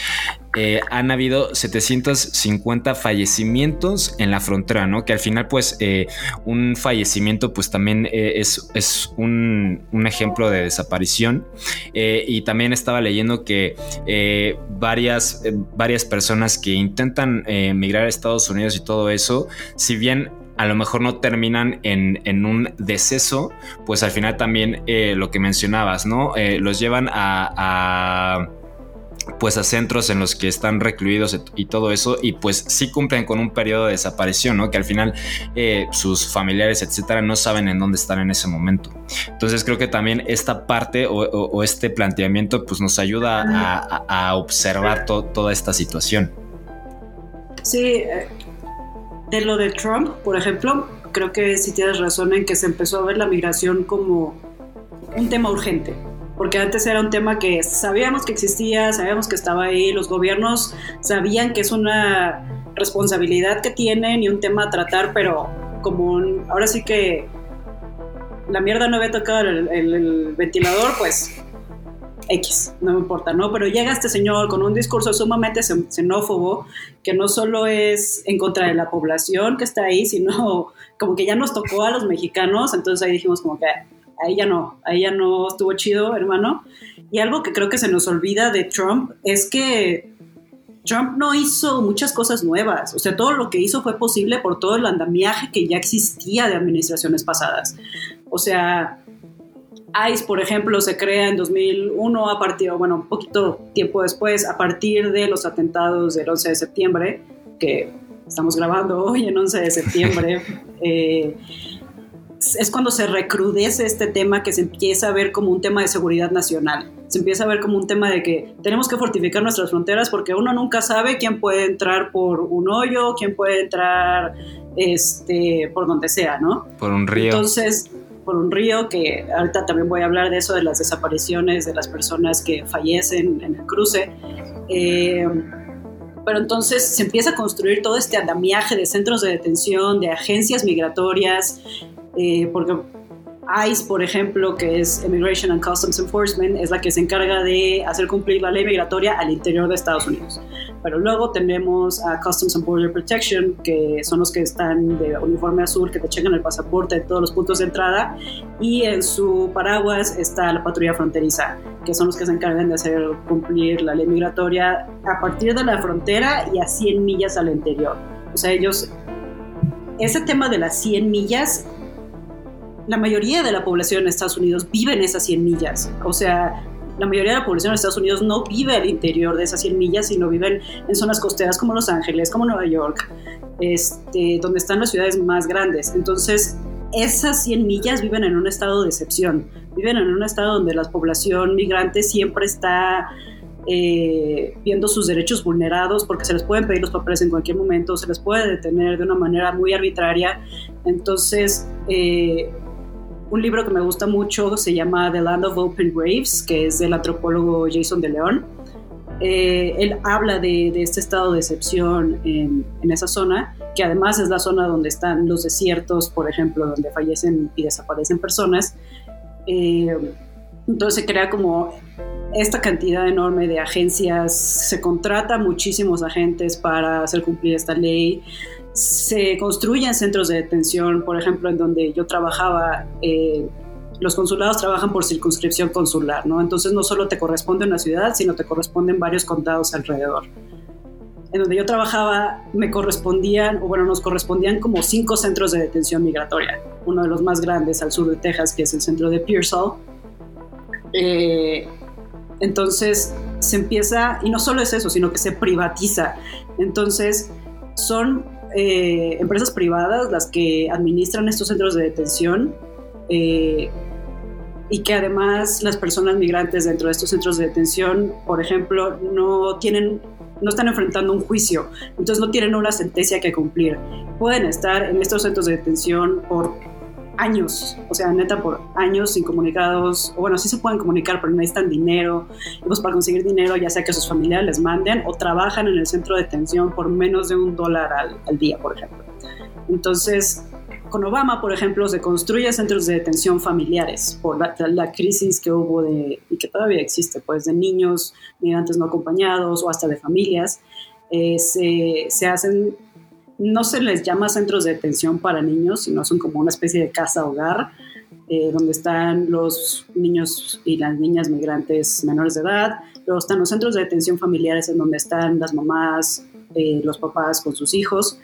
eh, han habido 750 fallecimientos en la frontera, ¿no? Que al final, pues, eh, un fallecimiento, pues también eh, es, un, ejemplo de desaparición. y también estaba leyendo que varias, varias personas que intentan migrar a Estados Unidos y todo eso, si bien a lo mejor no terminan en, un deceso, pues al final también lo que mencionabas, ¿no? los llevan a pues a centros en los que están recluidos y todo eso y pues sí cumplen con un periodo de desaparición, ¿no? Que al final eh, sus familiares, etcétera, no saben en dónde están en ese momento. Entonces creo que también esta parte o, este planteamiento pues nos ayuda a, observar toda esta situación. Sí, eh, de lo de Trump, por ejemplo, creo que sí tienes razón en que se empezó a ver la migración como un tema urgente porque antes era un tema que sabíamos que existía, sabíamos que estaba ahí, los gobiernos sabían que es una responsabilidad que tienen y un tema a tratar, pero como ahora sí que la mierda no había tocado el, ventilador, pues X, no me importa, ¿no? Pero llega este señor con un discurso sumamente xenófobo, que no solo es en contra de la población que está ahí, sino como que ya nos tocó a los mexicanos, entonces ahí dijimos como que ahí ya no, ahí ya no estuvo chido, hermano. Y algo que creo que se nos olvida de Trump es que Trump no hizo muchas cosas nuevas. O sea, todo lo que hizo fue posible por todo el andamiaje que ya existía de administraciones pasadas. O sea, ICE, por ejemplo, se crea en 2001 a partir, bueno, un poquito tiempo después, a partir de los atentados del 11 de septiembre, que estamos grabando hoy en 11 de septiembre. eh, es cuando se recrudece este tema que se empieza a ver como un tema de seguridad nacional. Se empieza a ver como un tema de que tenemos que fortificar nuestras fronteras porque uno nunca sabe quién puede entrar por un hoyo, quién puede entrar este, por donde sea, ¿no? Por un río. Entonces, por un río, que ahorita también voy a hablar de eso, de las desapariciones, de las personas que fallecen en el cruce. Eh, pero entonces se empieza a construir todo este andamiaje de centros de detención, de agencias migratorias, eh, porque ICE, por ejemplo, que es Immigration and Customs Enforcement, es la que se encarga de hacer cumplir la ley migratoria al interior de Estados Unidos. Pero luego tenemos a Customs and Border Protection, que son los que están de uniforme azul, que te checan el pasaporte en todos los puntos de entrada. Y en su paraguas está la patrulla fronteriza, que son los que se encargan de hacer cumplir la ley migratoria a partir de la frontera y a 100 millas al interior. O sea, ellos... Ese tema de las 100 millas la mayoría de la población en Estados Unidos vive en esas 100 millas. O sea, la mayoría de la población en Estados Unidos no vive al interior de esas 100 millas, sino viven en zonas costeras como Los Ángeles, como Nueva York, este, donde están las ciudades más grandes. Entonces, esas 100 millas viven en un estado de excepción, viven en un estado donde la población migrante siempre está eh, viendo sus derechos vulnerados porque se les pueden pedir los papeles en cualquier momento, se les puede detener de una manera muy arbitraria. Entonces, eh, un libro que me gusta mucho se llama The Land of Open Graves, que es del antropólogo Jason de León. Eh, él habla de, de, este estado de excepción en, en, esa zona, que además es la zona donde están los desiertos, por ejemplo, donde fallecen y desaparecen personas. Eh, entonces se crea como esta cantidad enorme de agencias, se contrata muchísimos agentes para hacer cumplir esta ley, se construyen centros de detención, por ejemplo, en donde yo trabajaba. Eh, los consulados trabajan por circunscripción consular, ¿no? Entonces no solo te corresponde una ciudad, sino te corresponden varios condados alrededor. En donde yo trabajaba me correspondían, o bueno, nos correspondían como cinco centros de detención migratoria. Uno de los más grandes al sur de Texas, que es el centro de Pearsall. Eh, entonces se empieza, y no solo es eso, sino que se privatiza. Entonces son eh, empresas privadas las que administran estos centros de detención. Eh, y que además las personas migrantes dentro de estos centros de detención, por ejemplo, no tienen no están enfrentando un juicio, entonces no tienen una sentencia que cumplir. Pueden estar en estos centros de detención por años, o sea, neta por años sin comunicados, o bueno, sí se pueden comunicar, pero necesitan dinero, y pues para conseguir dinero, ya sea que sus familiares les manden o trabajan en el centro de detención por menos de un dólar al, al día, por ejemplo. Entonces, con Obama, por ejemplo, se construyen centros de detención familiares por la, la, crisis que hubo de, y que todavía existe, pues de niños migrantes no acompañados o hasta de familias. Eh, se, se, hacen, no se les llama centros de detención para niños, sino son como una especie de casa-hogar, eh, donde están los niños y las niñas migrantes menores de edad. Luego están los centros de detención familiares en donde están las mamás, eh, los papás con sus hijos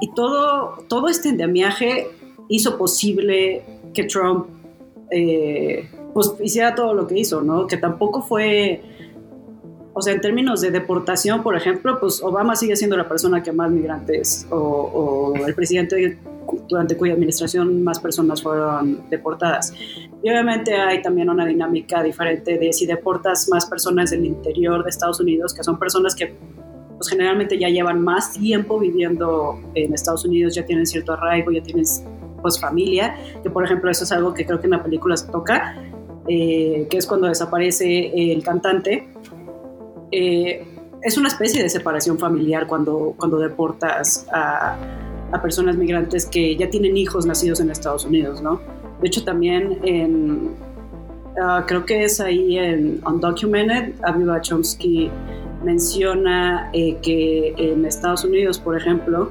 y todo, todo este endemiaje hizo posible que Trump eh, pues hiciera todo lo que hizo, ¿no? Que tampoco fue, o sea, en términos de deportación, por ejemplo, pues Obama sigue siendo la persona que más migrantes o, o el presidente durante cuya administración más personas fueron deportadas. Y obviamente hay también una dinámica diferente de si deportas más personas del interior de Estados Unidos, que son personas que pues generalmente ya llevan más tiempo viviendo en Estados Unidos, ya tienen cierto arraigo, ya tienen pues familia, que por ejemplo eso es algo que creo que en la película se toca, eh, que es cuando desaparece el cantante. Eh, es una especie de separación familiar cuando, cuando deportas a, a, personas migrantes que ya tienen hijos nacidos en Estados Unidos, ¿no? De hecho también en, uh, creo que es ahí en Undocumented, Aviva Chomsky menciona eh, que en Estados Unidos, por ejemplo,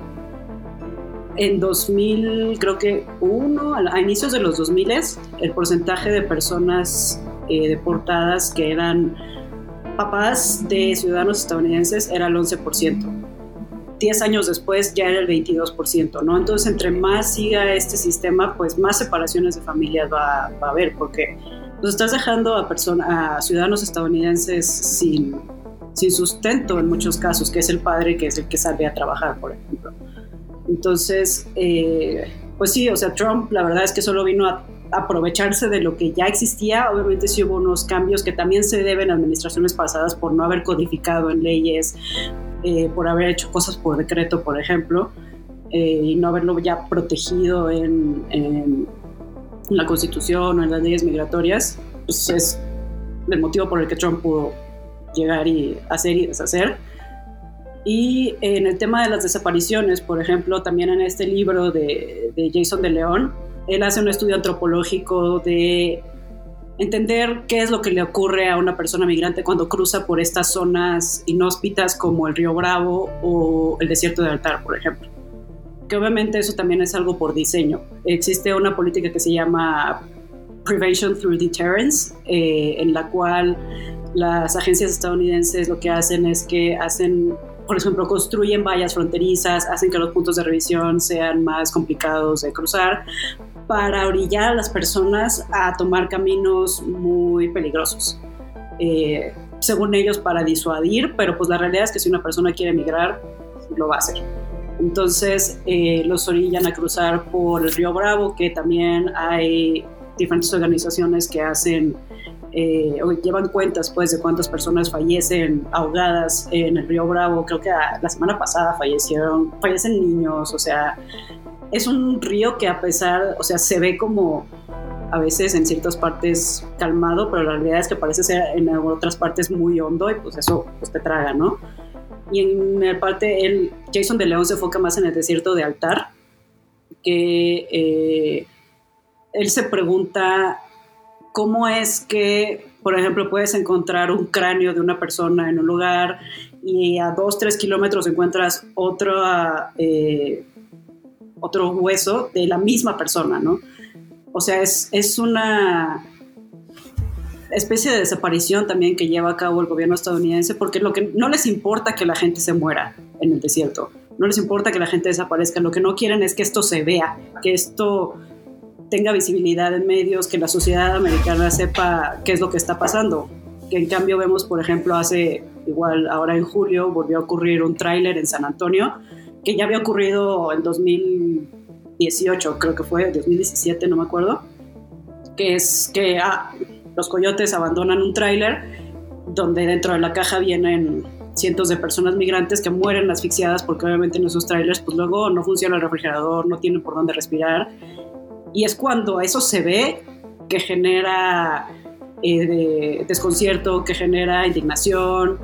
en 2000, creo que uno, a inicios de los 2000, el porcentaje de personas eh, deportadas que eran papás de ciudadanos estadounidenses era el 11%. Diez años después ya era el 22%, ¿no? Entonces, entre más siga este sistema, pues más separaciones de familias va, va a haber, porque nos estás dejando a, a ciudadanos estadounidenses sin sin sustento en muchos casos, que es el padre que es el que sale a trabajar, por ejemplo. Entonces, eh, pues sí, o sea, Trump la verdad es que solo vino a aprovecharse de lo que ya existía. Obviamente sí hubo unos cambios que también se deben a administraciones pasadas por no haber codificado en leyes, eh, por haber hecho cosas por decreto, por ejemplo, eh, y no haberlo ya protegido en, la Constitución o en las leyes migratorias. Pues es el motivo por el que Trump pudo llegar y hacer y deshacer. Y en el tema de las desapariciones, por ejemplo, también en este libro de Jason de León, él hace un estudio antropológico de entender qué es lo que le ocurre a una persona migrante cuando cruza por estas zonas inhóspitas como el río Bravo o el desierto de Altar, por ejemplo. Que obviamente eso también es algo por diseño. Existe una política que se llama Prevention Through Deterrence, eh, en la cual las agencias estadounidenses lo que hacen es que hacen, por ejemplo, construyen vallas fronterizas, hacen que los puntos de revisión sean más complicados de cruzar para orillar a las personas a tomar caminos muy peligrosos. Eh, según ellos para disuadir, pero pues la realidad es que si una persona quiere emigrar, lo va a hacer. Entonces eh, los orillan a cruzar por el río Bravo, que también hay diferentes organizaciones que hacen eh, o llevan cuentas pues de cuántas personas fallecen ahogadas en el río Bravo. Creo que la semana pasada fallecieron, fallecen niños, o sea, es un río que a pesar, o sea, se ve como a veces en ciertas partes calmado, pero la realidad es que parece ser en otras partes muy hondo y pues eso pues te traga, ¿no? Y en parte, el Jason de León se enfoca más en el desierto de Altar, que eh, él se pregunta cómo es que, por ejemplo, puedes encontrar un cráneo de una persona en un lugar y a dos, tres kilómetros encuentras otro, eh, otro hueso de la misma persona, ¿no? O sea, es, es una especie de desaparición también que lleva a cabo el gobierno estadounidense, porque lo que no les importa que la gente se muera en el desierto, no les importa que la gente desaparezca, lo que no quieren es que esto se vea, que esto tenga visibilidad en medios, que la sociedad americana sepa qué es lo que está pasando. Que en cambio vemos, por ejemplo, hace igual ahora en julio volvió a ocurrir un tráiler en San Antonio, que ya había ocurrido en 2018, creo que fue, 2017, no me acuerdo, que es que ah, los coyotes abandonan un tráiler donde dentro de la caja vienen cientos de personas migrantes que mueren asfixiadas porque obviamente en esos trailers pues luego no funciona el refrigerador, no tienen por dónde respirar. Y es cuando eso se ve que genera eh, desconcierto, que genera indignación.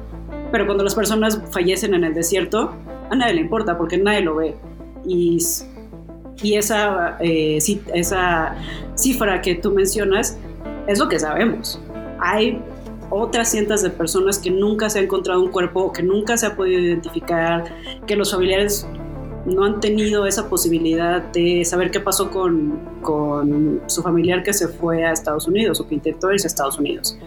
Pero cuando las personas fallecen en el desierto, a nadie le importa porque nadie lo ve. Y, y esa, eh, esa cifra que tú mencionas es lo que sabemos. Hay otras cientos de personas que nunca se ha encontrado un cuerpo, que nunca se ha podido identificar, que los familiares no han tenido esa posibilidad de saber qué pasó con, con su familiar que se fue a Estados Unidos o que intentó irse a Estados Unidos.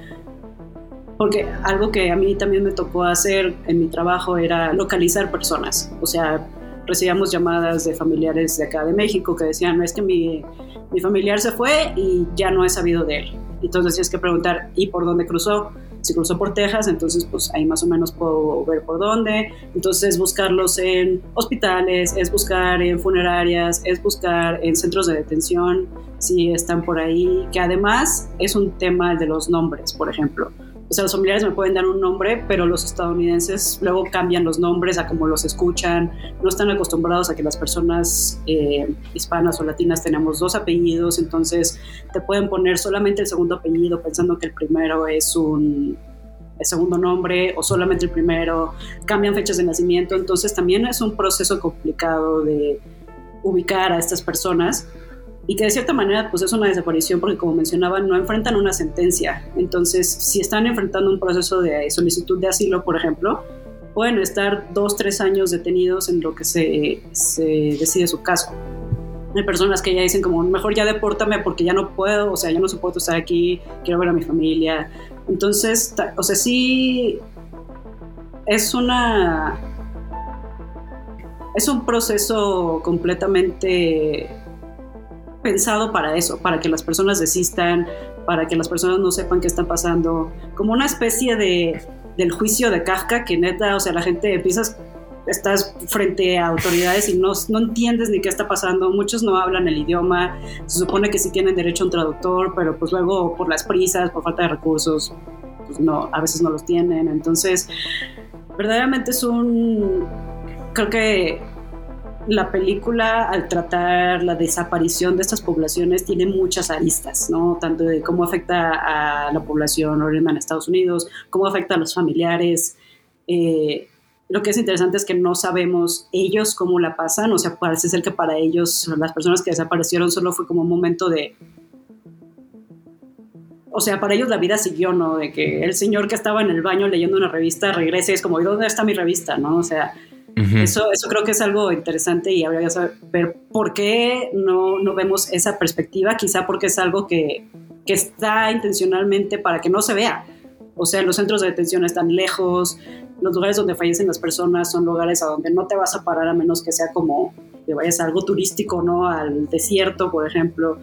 Porque algo que a mí también me tocó hacer en mi trabajo era localizar personas. O sea, recibíamos llamadas de familiares de acá de México que decían, no es que mi, mi familiar se fue y ya no he sabido de él entonces tienes que preguntar, ¿y por dónde cruzó? Si cruzó por Texas, entonces pues ahí más o menos puedo ver por dónde. Entonces buscarlos en hospitales, es buscar en funerarias, es buscar en centros de detención, si están por ahí, que además es un tema de los nombres, por ejemplo o sea, los familiares me pueden dar un nombre, pero los estadounidenses luego cambian los nombres a como los escuchan, no están acostumbrados a que las personas eh, hispanas o latinas tenemos dos apellidos, entonces te pueden poner solamente el segundo apellido pensando que el primero es un segundo nombre o solamente el primero, cambian fechas de nacimiento, entonces también es un proceso complicado de ubicar a estas personas y que de cierta manera pues es una desaparición porque como mencionaban no enfrentan una sentencia. Entonces, si están enfrentando un proceso de solicitud de asilo, por ejemplo, pueden estar dos, tres años detenidos en lo que se, se decide su caso. Hay personas que ya dicen como, mejor ya depórtame porque ya no puedo, o sea, ya no soporto estar aquí, quiero ver a mi familia. Entonces, o sea, sí es una... Es un proceso completamente pensado para eso, para que las personas desistan, para que las personas no sepan qué está pasando, como una especie de del juicio de Kafka que neta, o sea, la gente empiezas estás frente a autoridades y no, no entiendes ni qué está pasando, muchos no hablan el idioma, se supone que sí tienen derecho a un traductor, pero pues luego por las prisas, por falta de recursos, pues no, a veces no los tienen, entonces verdaderamente es un, creo que la película, al tratar la desaparición de estas poblaciones, tiene muchas aristas, ¿no? Tanto de cómo afecta a la población oriental en Estados Unidos, cómo afecta a los familiares. Eh, lo que es interesante es que no sabemos ellos cómo la pasan, o sea, parece ser que para ellos, las personas que desaparecieron, solo fue como un momento de... O sea, para ellos la vida siguió, ¿no? De que el señor que estaba en el baño leyendo una revista regrese, es como, ¿y dónde está mi revista, no? O sea, eso, eso creo que es algo interesante y habría que saber por qué no, no vemos esa perspectiva, quizá porque es algo que, que está intencionalmente para que no se vea. O sea, los centros de detención están lejos, los lugares donde fallecen las personas son lugares a donde no te vas a parar a menos que sea como que vayas a algo turístico, ¿no? Al desierto, por ejemplo.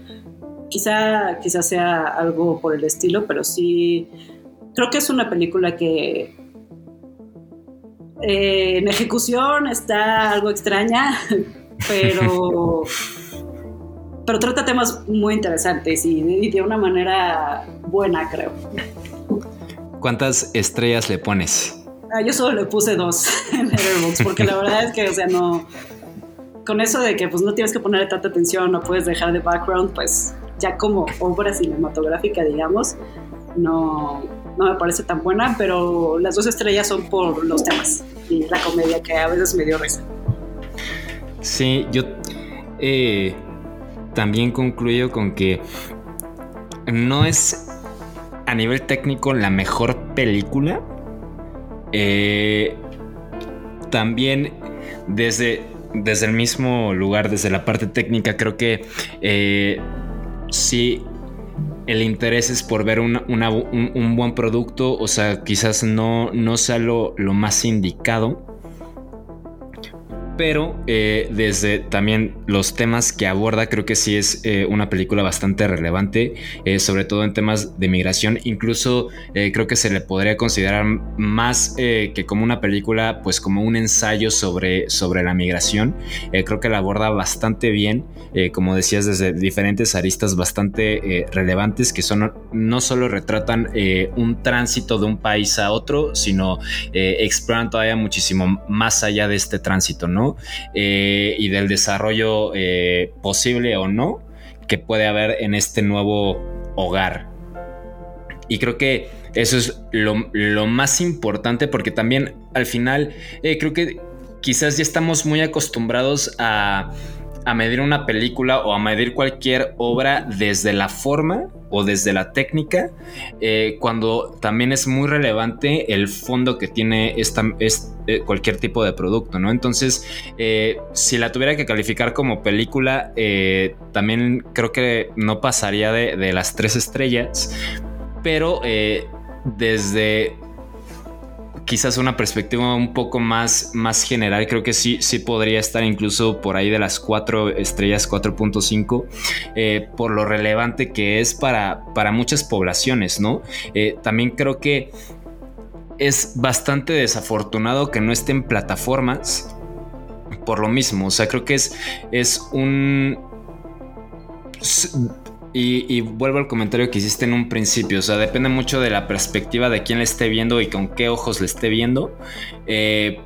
Quizá, quizá sea algo por el estilo, pero sí creo que es una película que eh, en ejecución está algo extraña, pero pero trata temas muy interesantes y de, y de una manera buena, creo. ¿Cuántas estrellas le pones? Ah, yo solo le puse dos en Letterboxd porque la verdad es que, o sea, no. Con eso de que pues no tienes que ponerle tanta atención, no puedes dejar de background, pues ya como obra cinematográfica, digamos, no, no me parece tan buena, pero las dos estrellas son por los temas y la comedia que a veces me dio risa. Sí, yo eh, también concluyo con que no es a nivel técnico la mejor película. Eh, también desde, desde el mismo lugar, desde la parte técnica, creo que eh, sí el interés es por ver una- una- un, un buen producto, o sea, quizás no, no sea lo, lo más indicado. Pero eh, desde también los temas que aborda, creo que sí es eh, una película bastante relevante, eh, sobre todo en temas de migración. Incluso creo que se le podría considerar más que como una película, pues como un ensayo sobre, sobre la migración. Creo que la aborda bastante bien, como decías, desde diferentes aristas bastante relevantes que son no solo retratan un tránsito de un país a otro, sino exploran todavía muchísimo más allá de este tránsito, ¿no? Eh, y del desarrollo eh, posible o no que puede haber en este nuevo hogar. Y creo que eso es lo, más importante porque también al final eh, creo que quizás ya estamos muy acostumbrados a medir una película o a medir cualquier obra desde la forma o desde la técnica, eh, cuando también es muy relevante el fondo que tiene esta, es, eh, cualquier tipo de producto, ¿no? Entonces, eh, si la tuviera que calificar como película, también creo que no pasaría de, las tres estrellas, pero desde quizás una perspectiva un poco más, más general, creo que sí, sí podría estar incluso por ahí de las cuatro estrellas, 4.5, eh, por lo relevante que es para, para muchas poblaciones, ¿no? Eh, también creo que es bastante desafortunado que no esté en plataformas por lo mismo, o sea, creo que es, es un... Y, y, vuelvo al comentario que hiciste en un principio, o sea, depende mucho de la perspectiva de quién le esté viendo y con qué ojos le esté viendo. Eh,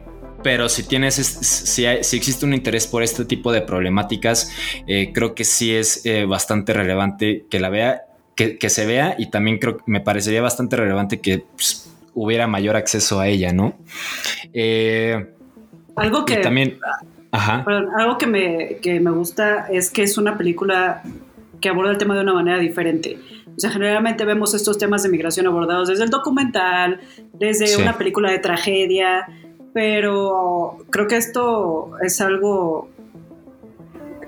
pero si tienes, si, hay, si, existe un interés por este tipo de problemáticas, eh, creo que sí es eh, bastante relevante que la vea, que, que, se vea y también creo que me parecería bastante relevante que pues, hubiera mayor acceso a ella, ¿no? Eh, algo que también, ajá. Perdón, algo que me, que me gusta es que es una película que aborda el tema de una manera diferente. O sea, generalmente vemos estos temas de migración abordados desde el documental, desde sí. una película de tragedia, pero creo que esto es algo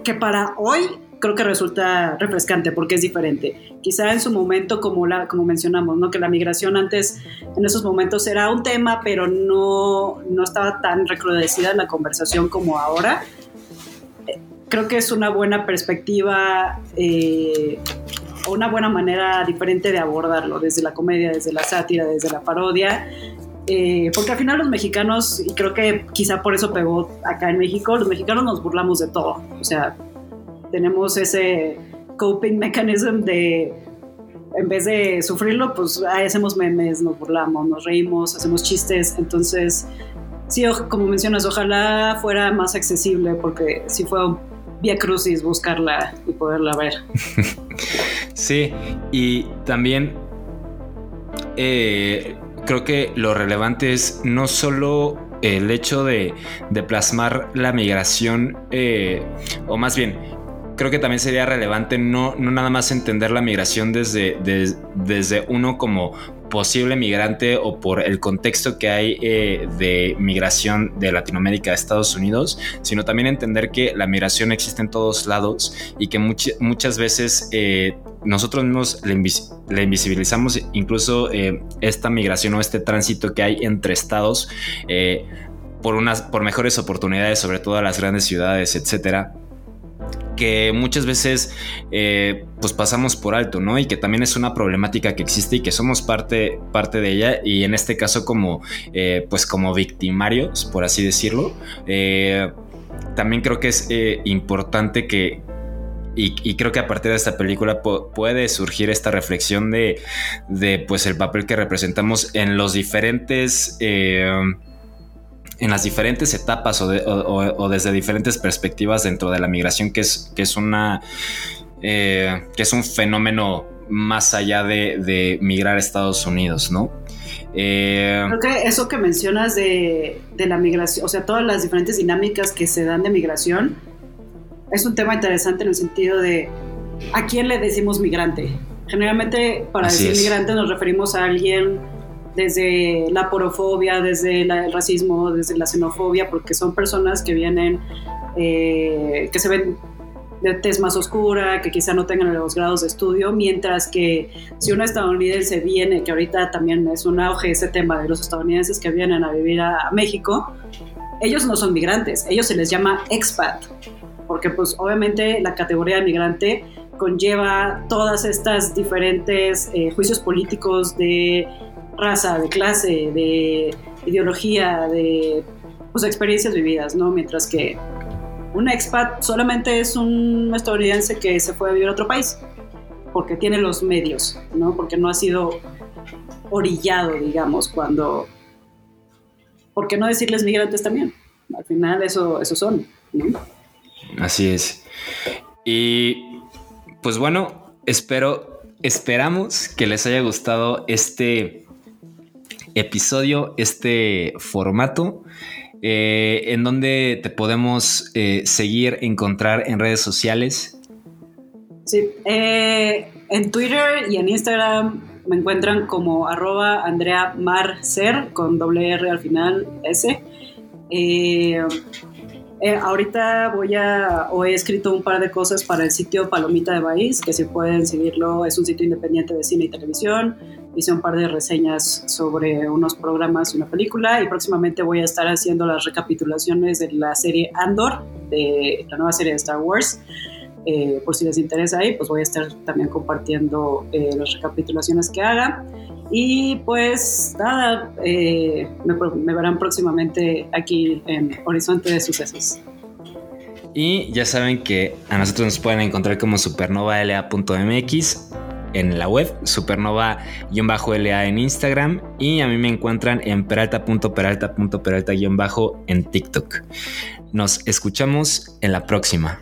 que para hoy creo que resulta refrescante porque es diferente. Quizá en su momento, como, la, como mencionamos, ¿no? que la migración antes, en esos momentos era un tema, pero no, no estaba tan recrudecida la conversación como ahora creo que es una buena perspectiva eh, una buena manera diferente de abordarlo, desde la comedia, desde la sátira, desde la parodia. Eh, porque al final los mexicanos, y creo que quizá por eso pegó acá en México, los mexicanos nos burlamos de todo. O sea, tenemos ese coping mechanism de, en vez de sufrirlo, pues hacemos memes, nos burlamos, nos reímos, hacemos chistes. Entonces, sí, como mencionas, ojalá fuera más accesible, porque si fue vía crucis buscarla y poderla ver. sí, y también eh, creo que lo relevante es no solo el hecho de, de plasmar la migración, eh, o más bien, creo que también sería relevante no, no nada más entender la migración desde, de, desde uno como posible migrante o por el contexto que hay eh, de migración de Latinoamérica a Estados Unidos, sino también entender que la migración existe en todos lados y que much muchas veces eh, nosotros mismos le, invisibilizamos incluso eh, esta migración o este tránsito que hay entre estados por, unas, por mejores oportunidades, sobre todo a las grandes ciudades, etcétera que muchas veces eh, pues pasamos por alto, ¿no? Y que también es una problemática que existe y que somos parte, parte de ella y en este caso como eh, pues como victimarios, por así decirlo. Eh, también creo que es importante que, y, creo que a partir de esta película puede surgir esta reflexión de, pues el papel que representamos en los diferentes en las diferentes etapas o, desde diferentes perspectivas dentro de la migración que es, que es una eh, que es un fenómeno más allá de, migrar a Estados Unidos, ¿no? Eh, Creo que eso que mencionas de, de, la migración, o sea, todas las diferentes dinámicas que se dan de migración, es un tema interesante en el sentido de a quién le decimos migrante. Generalmente para decir migrante nos referimos a alguien desde la porofobia, desde el racismo, desde la xenofobia, porque son personas que vienen, eh, que se ven de tez más oscura, que quizá no tengan los grados de estudio, mientras que si un estadounidense viene, que ahorita también es un auge ese tema de los estadounidenses que vienen a vivir a México, ellos no son migrantes, ellos se les llama expat, porque pues obviamente la categoría de migrante conlleva todas estas diferentes eh, juicios políticos de raza, de clase, de ideología, de pues, experiencias vividas, ¿no? Mientras que un expat solamente es un estadounidense que se fue a vivir a otro país, porque tiene los medios, ¿no? Porque no ha sido orillado, digamos, cuando... ¿Por qué no decirles migrantes también? Al final eso, eso son, ¿no? Así es. Y pues bueno, espero, esperamos que les haya gustado este episodio, este formato. Eh, en donde te podemos eh, seguir, encontrar en redes sociales. Sí, eh, en Twitter y en Instagram me encuentran como arroba Andrea Marcer con doble R al final S. Eh, ahorita voy a, o he escrito un par de cosas para el sitio Palomita de País, que si pueden seguirlo, es un sitio independiente de cine y televisión. Hice un par de reseñas sobre unos programas y una película y próximamente voy a estar haciendo las recapitulaciones de la serie Andor, de la nueva serie de Star Wars. Eh, por si les interesa ahí, pues voy a estar también compartiendo eh, las recapitulaciones que haga. Y pues nada, eh, me, verán próximamente aquí en Horizonte de Sucesos. Y ya saben que a nosotros nos pueden encontrar como supernovala.mx en la web, supernova-la en Instagram y a mí me encuentran en peralta.peralta.peralta- en TikTok. Nos escuchamos en la próxima.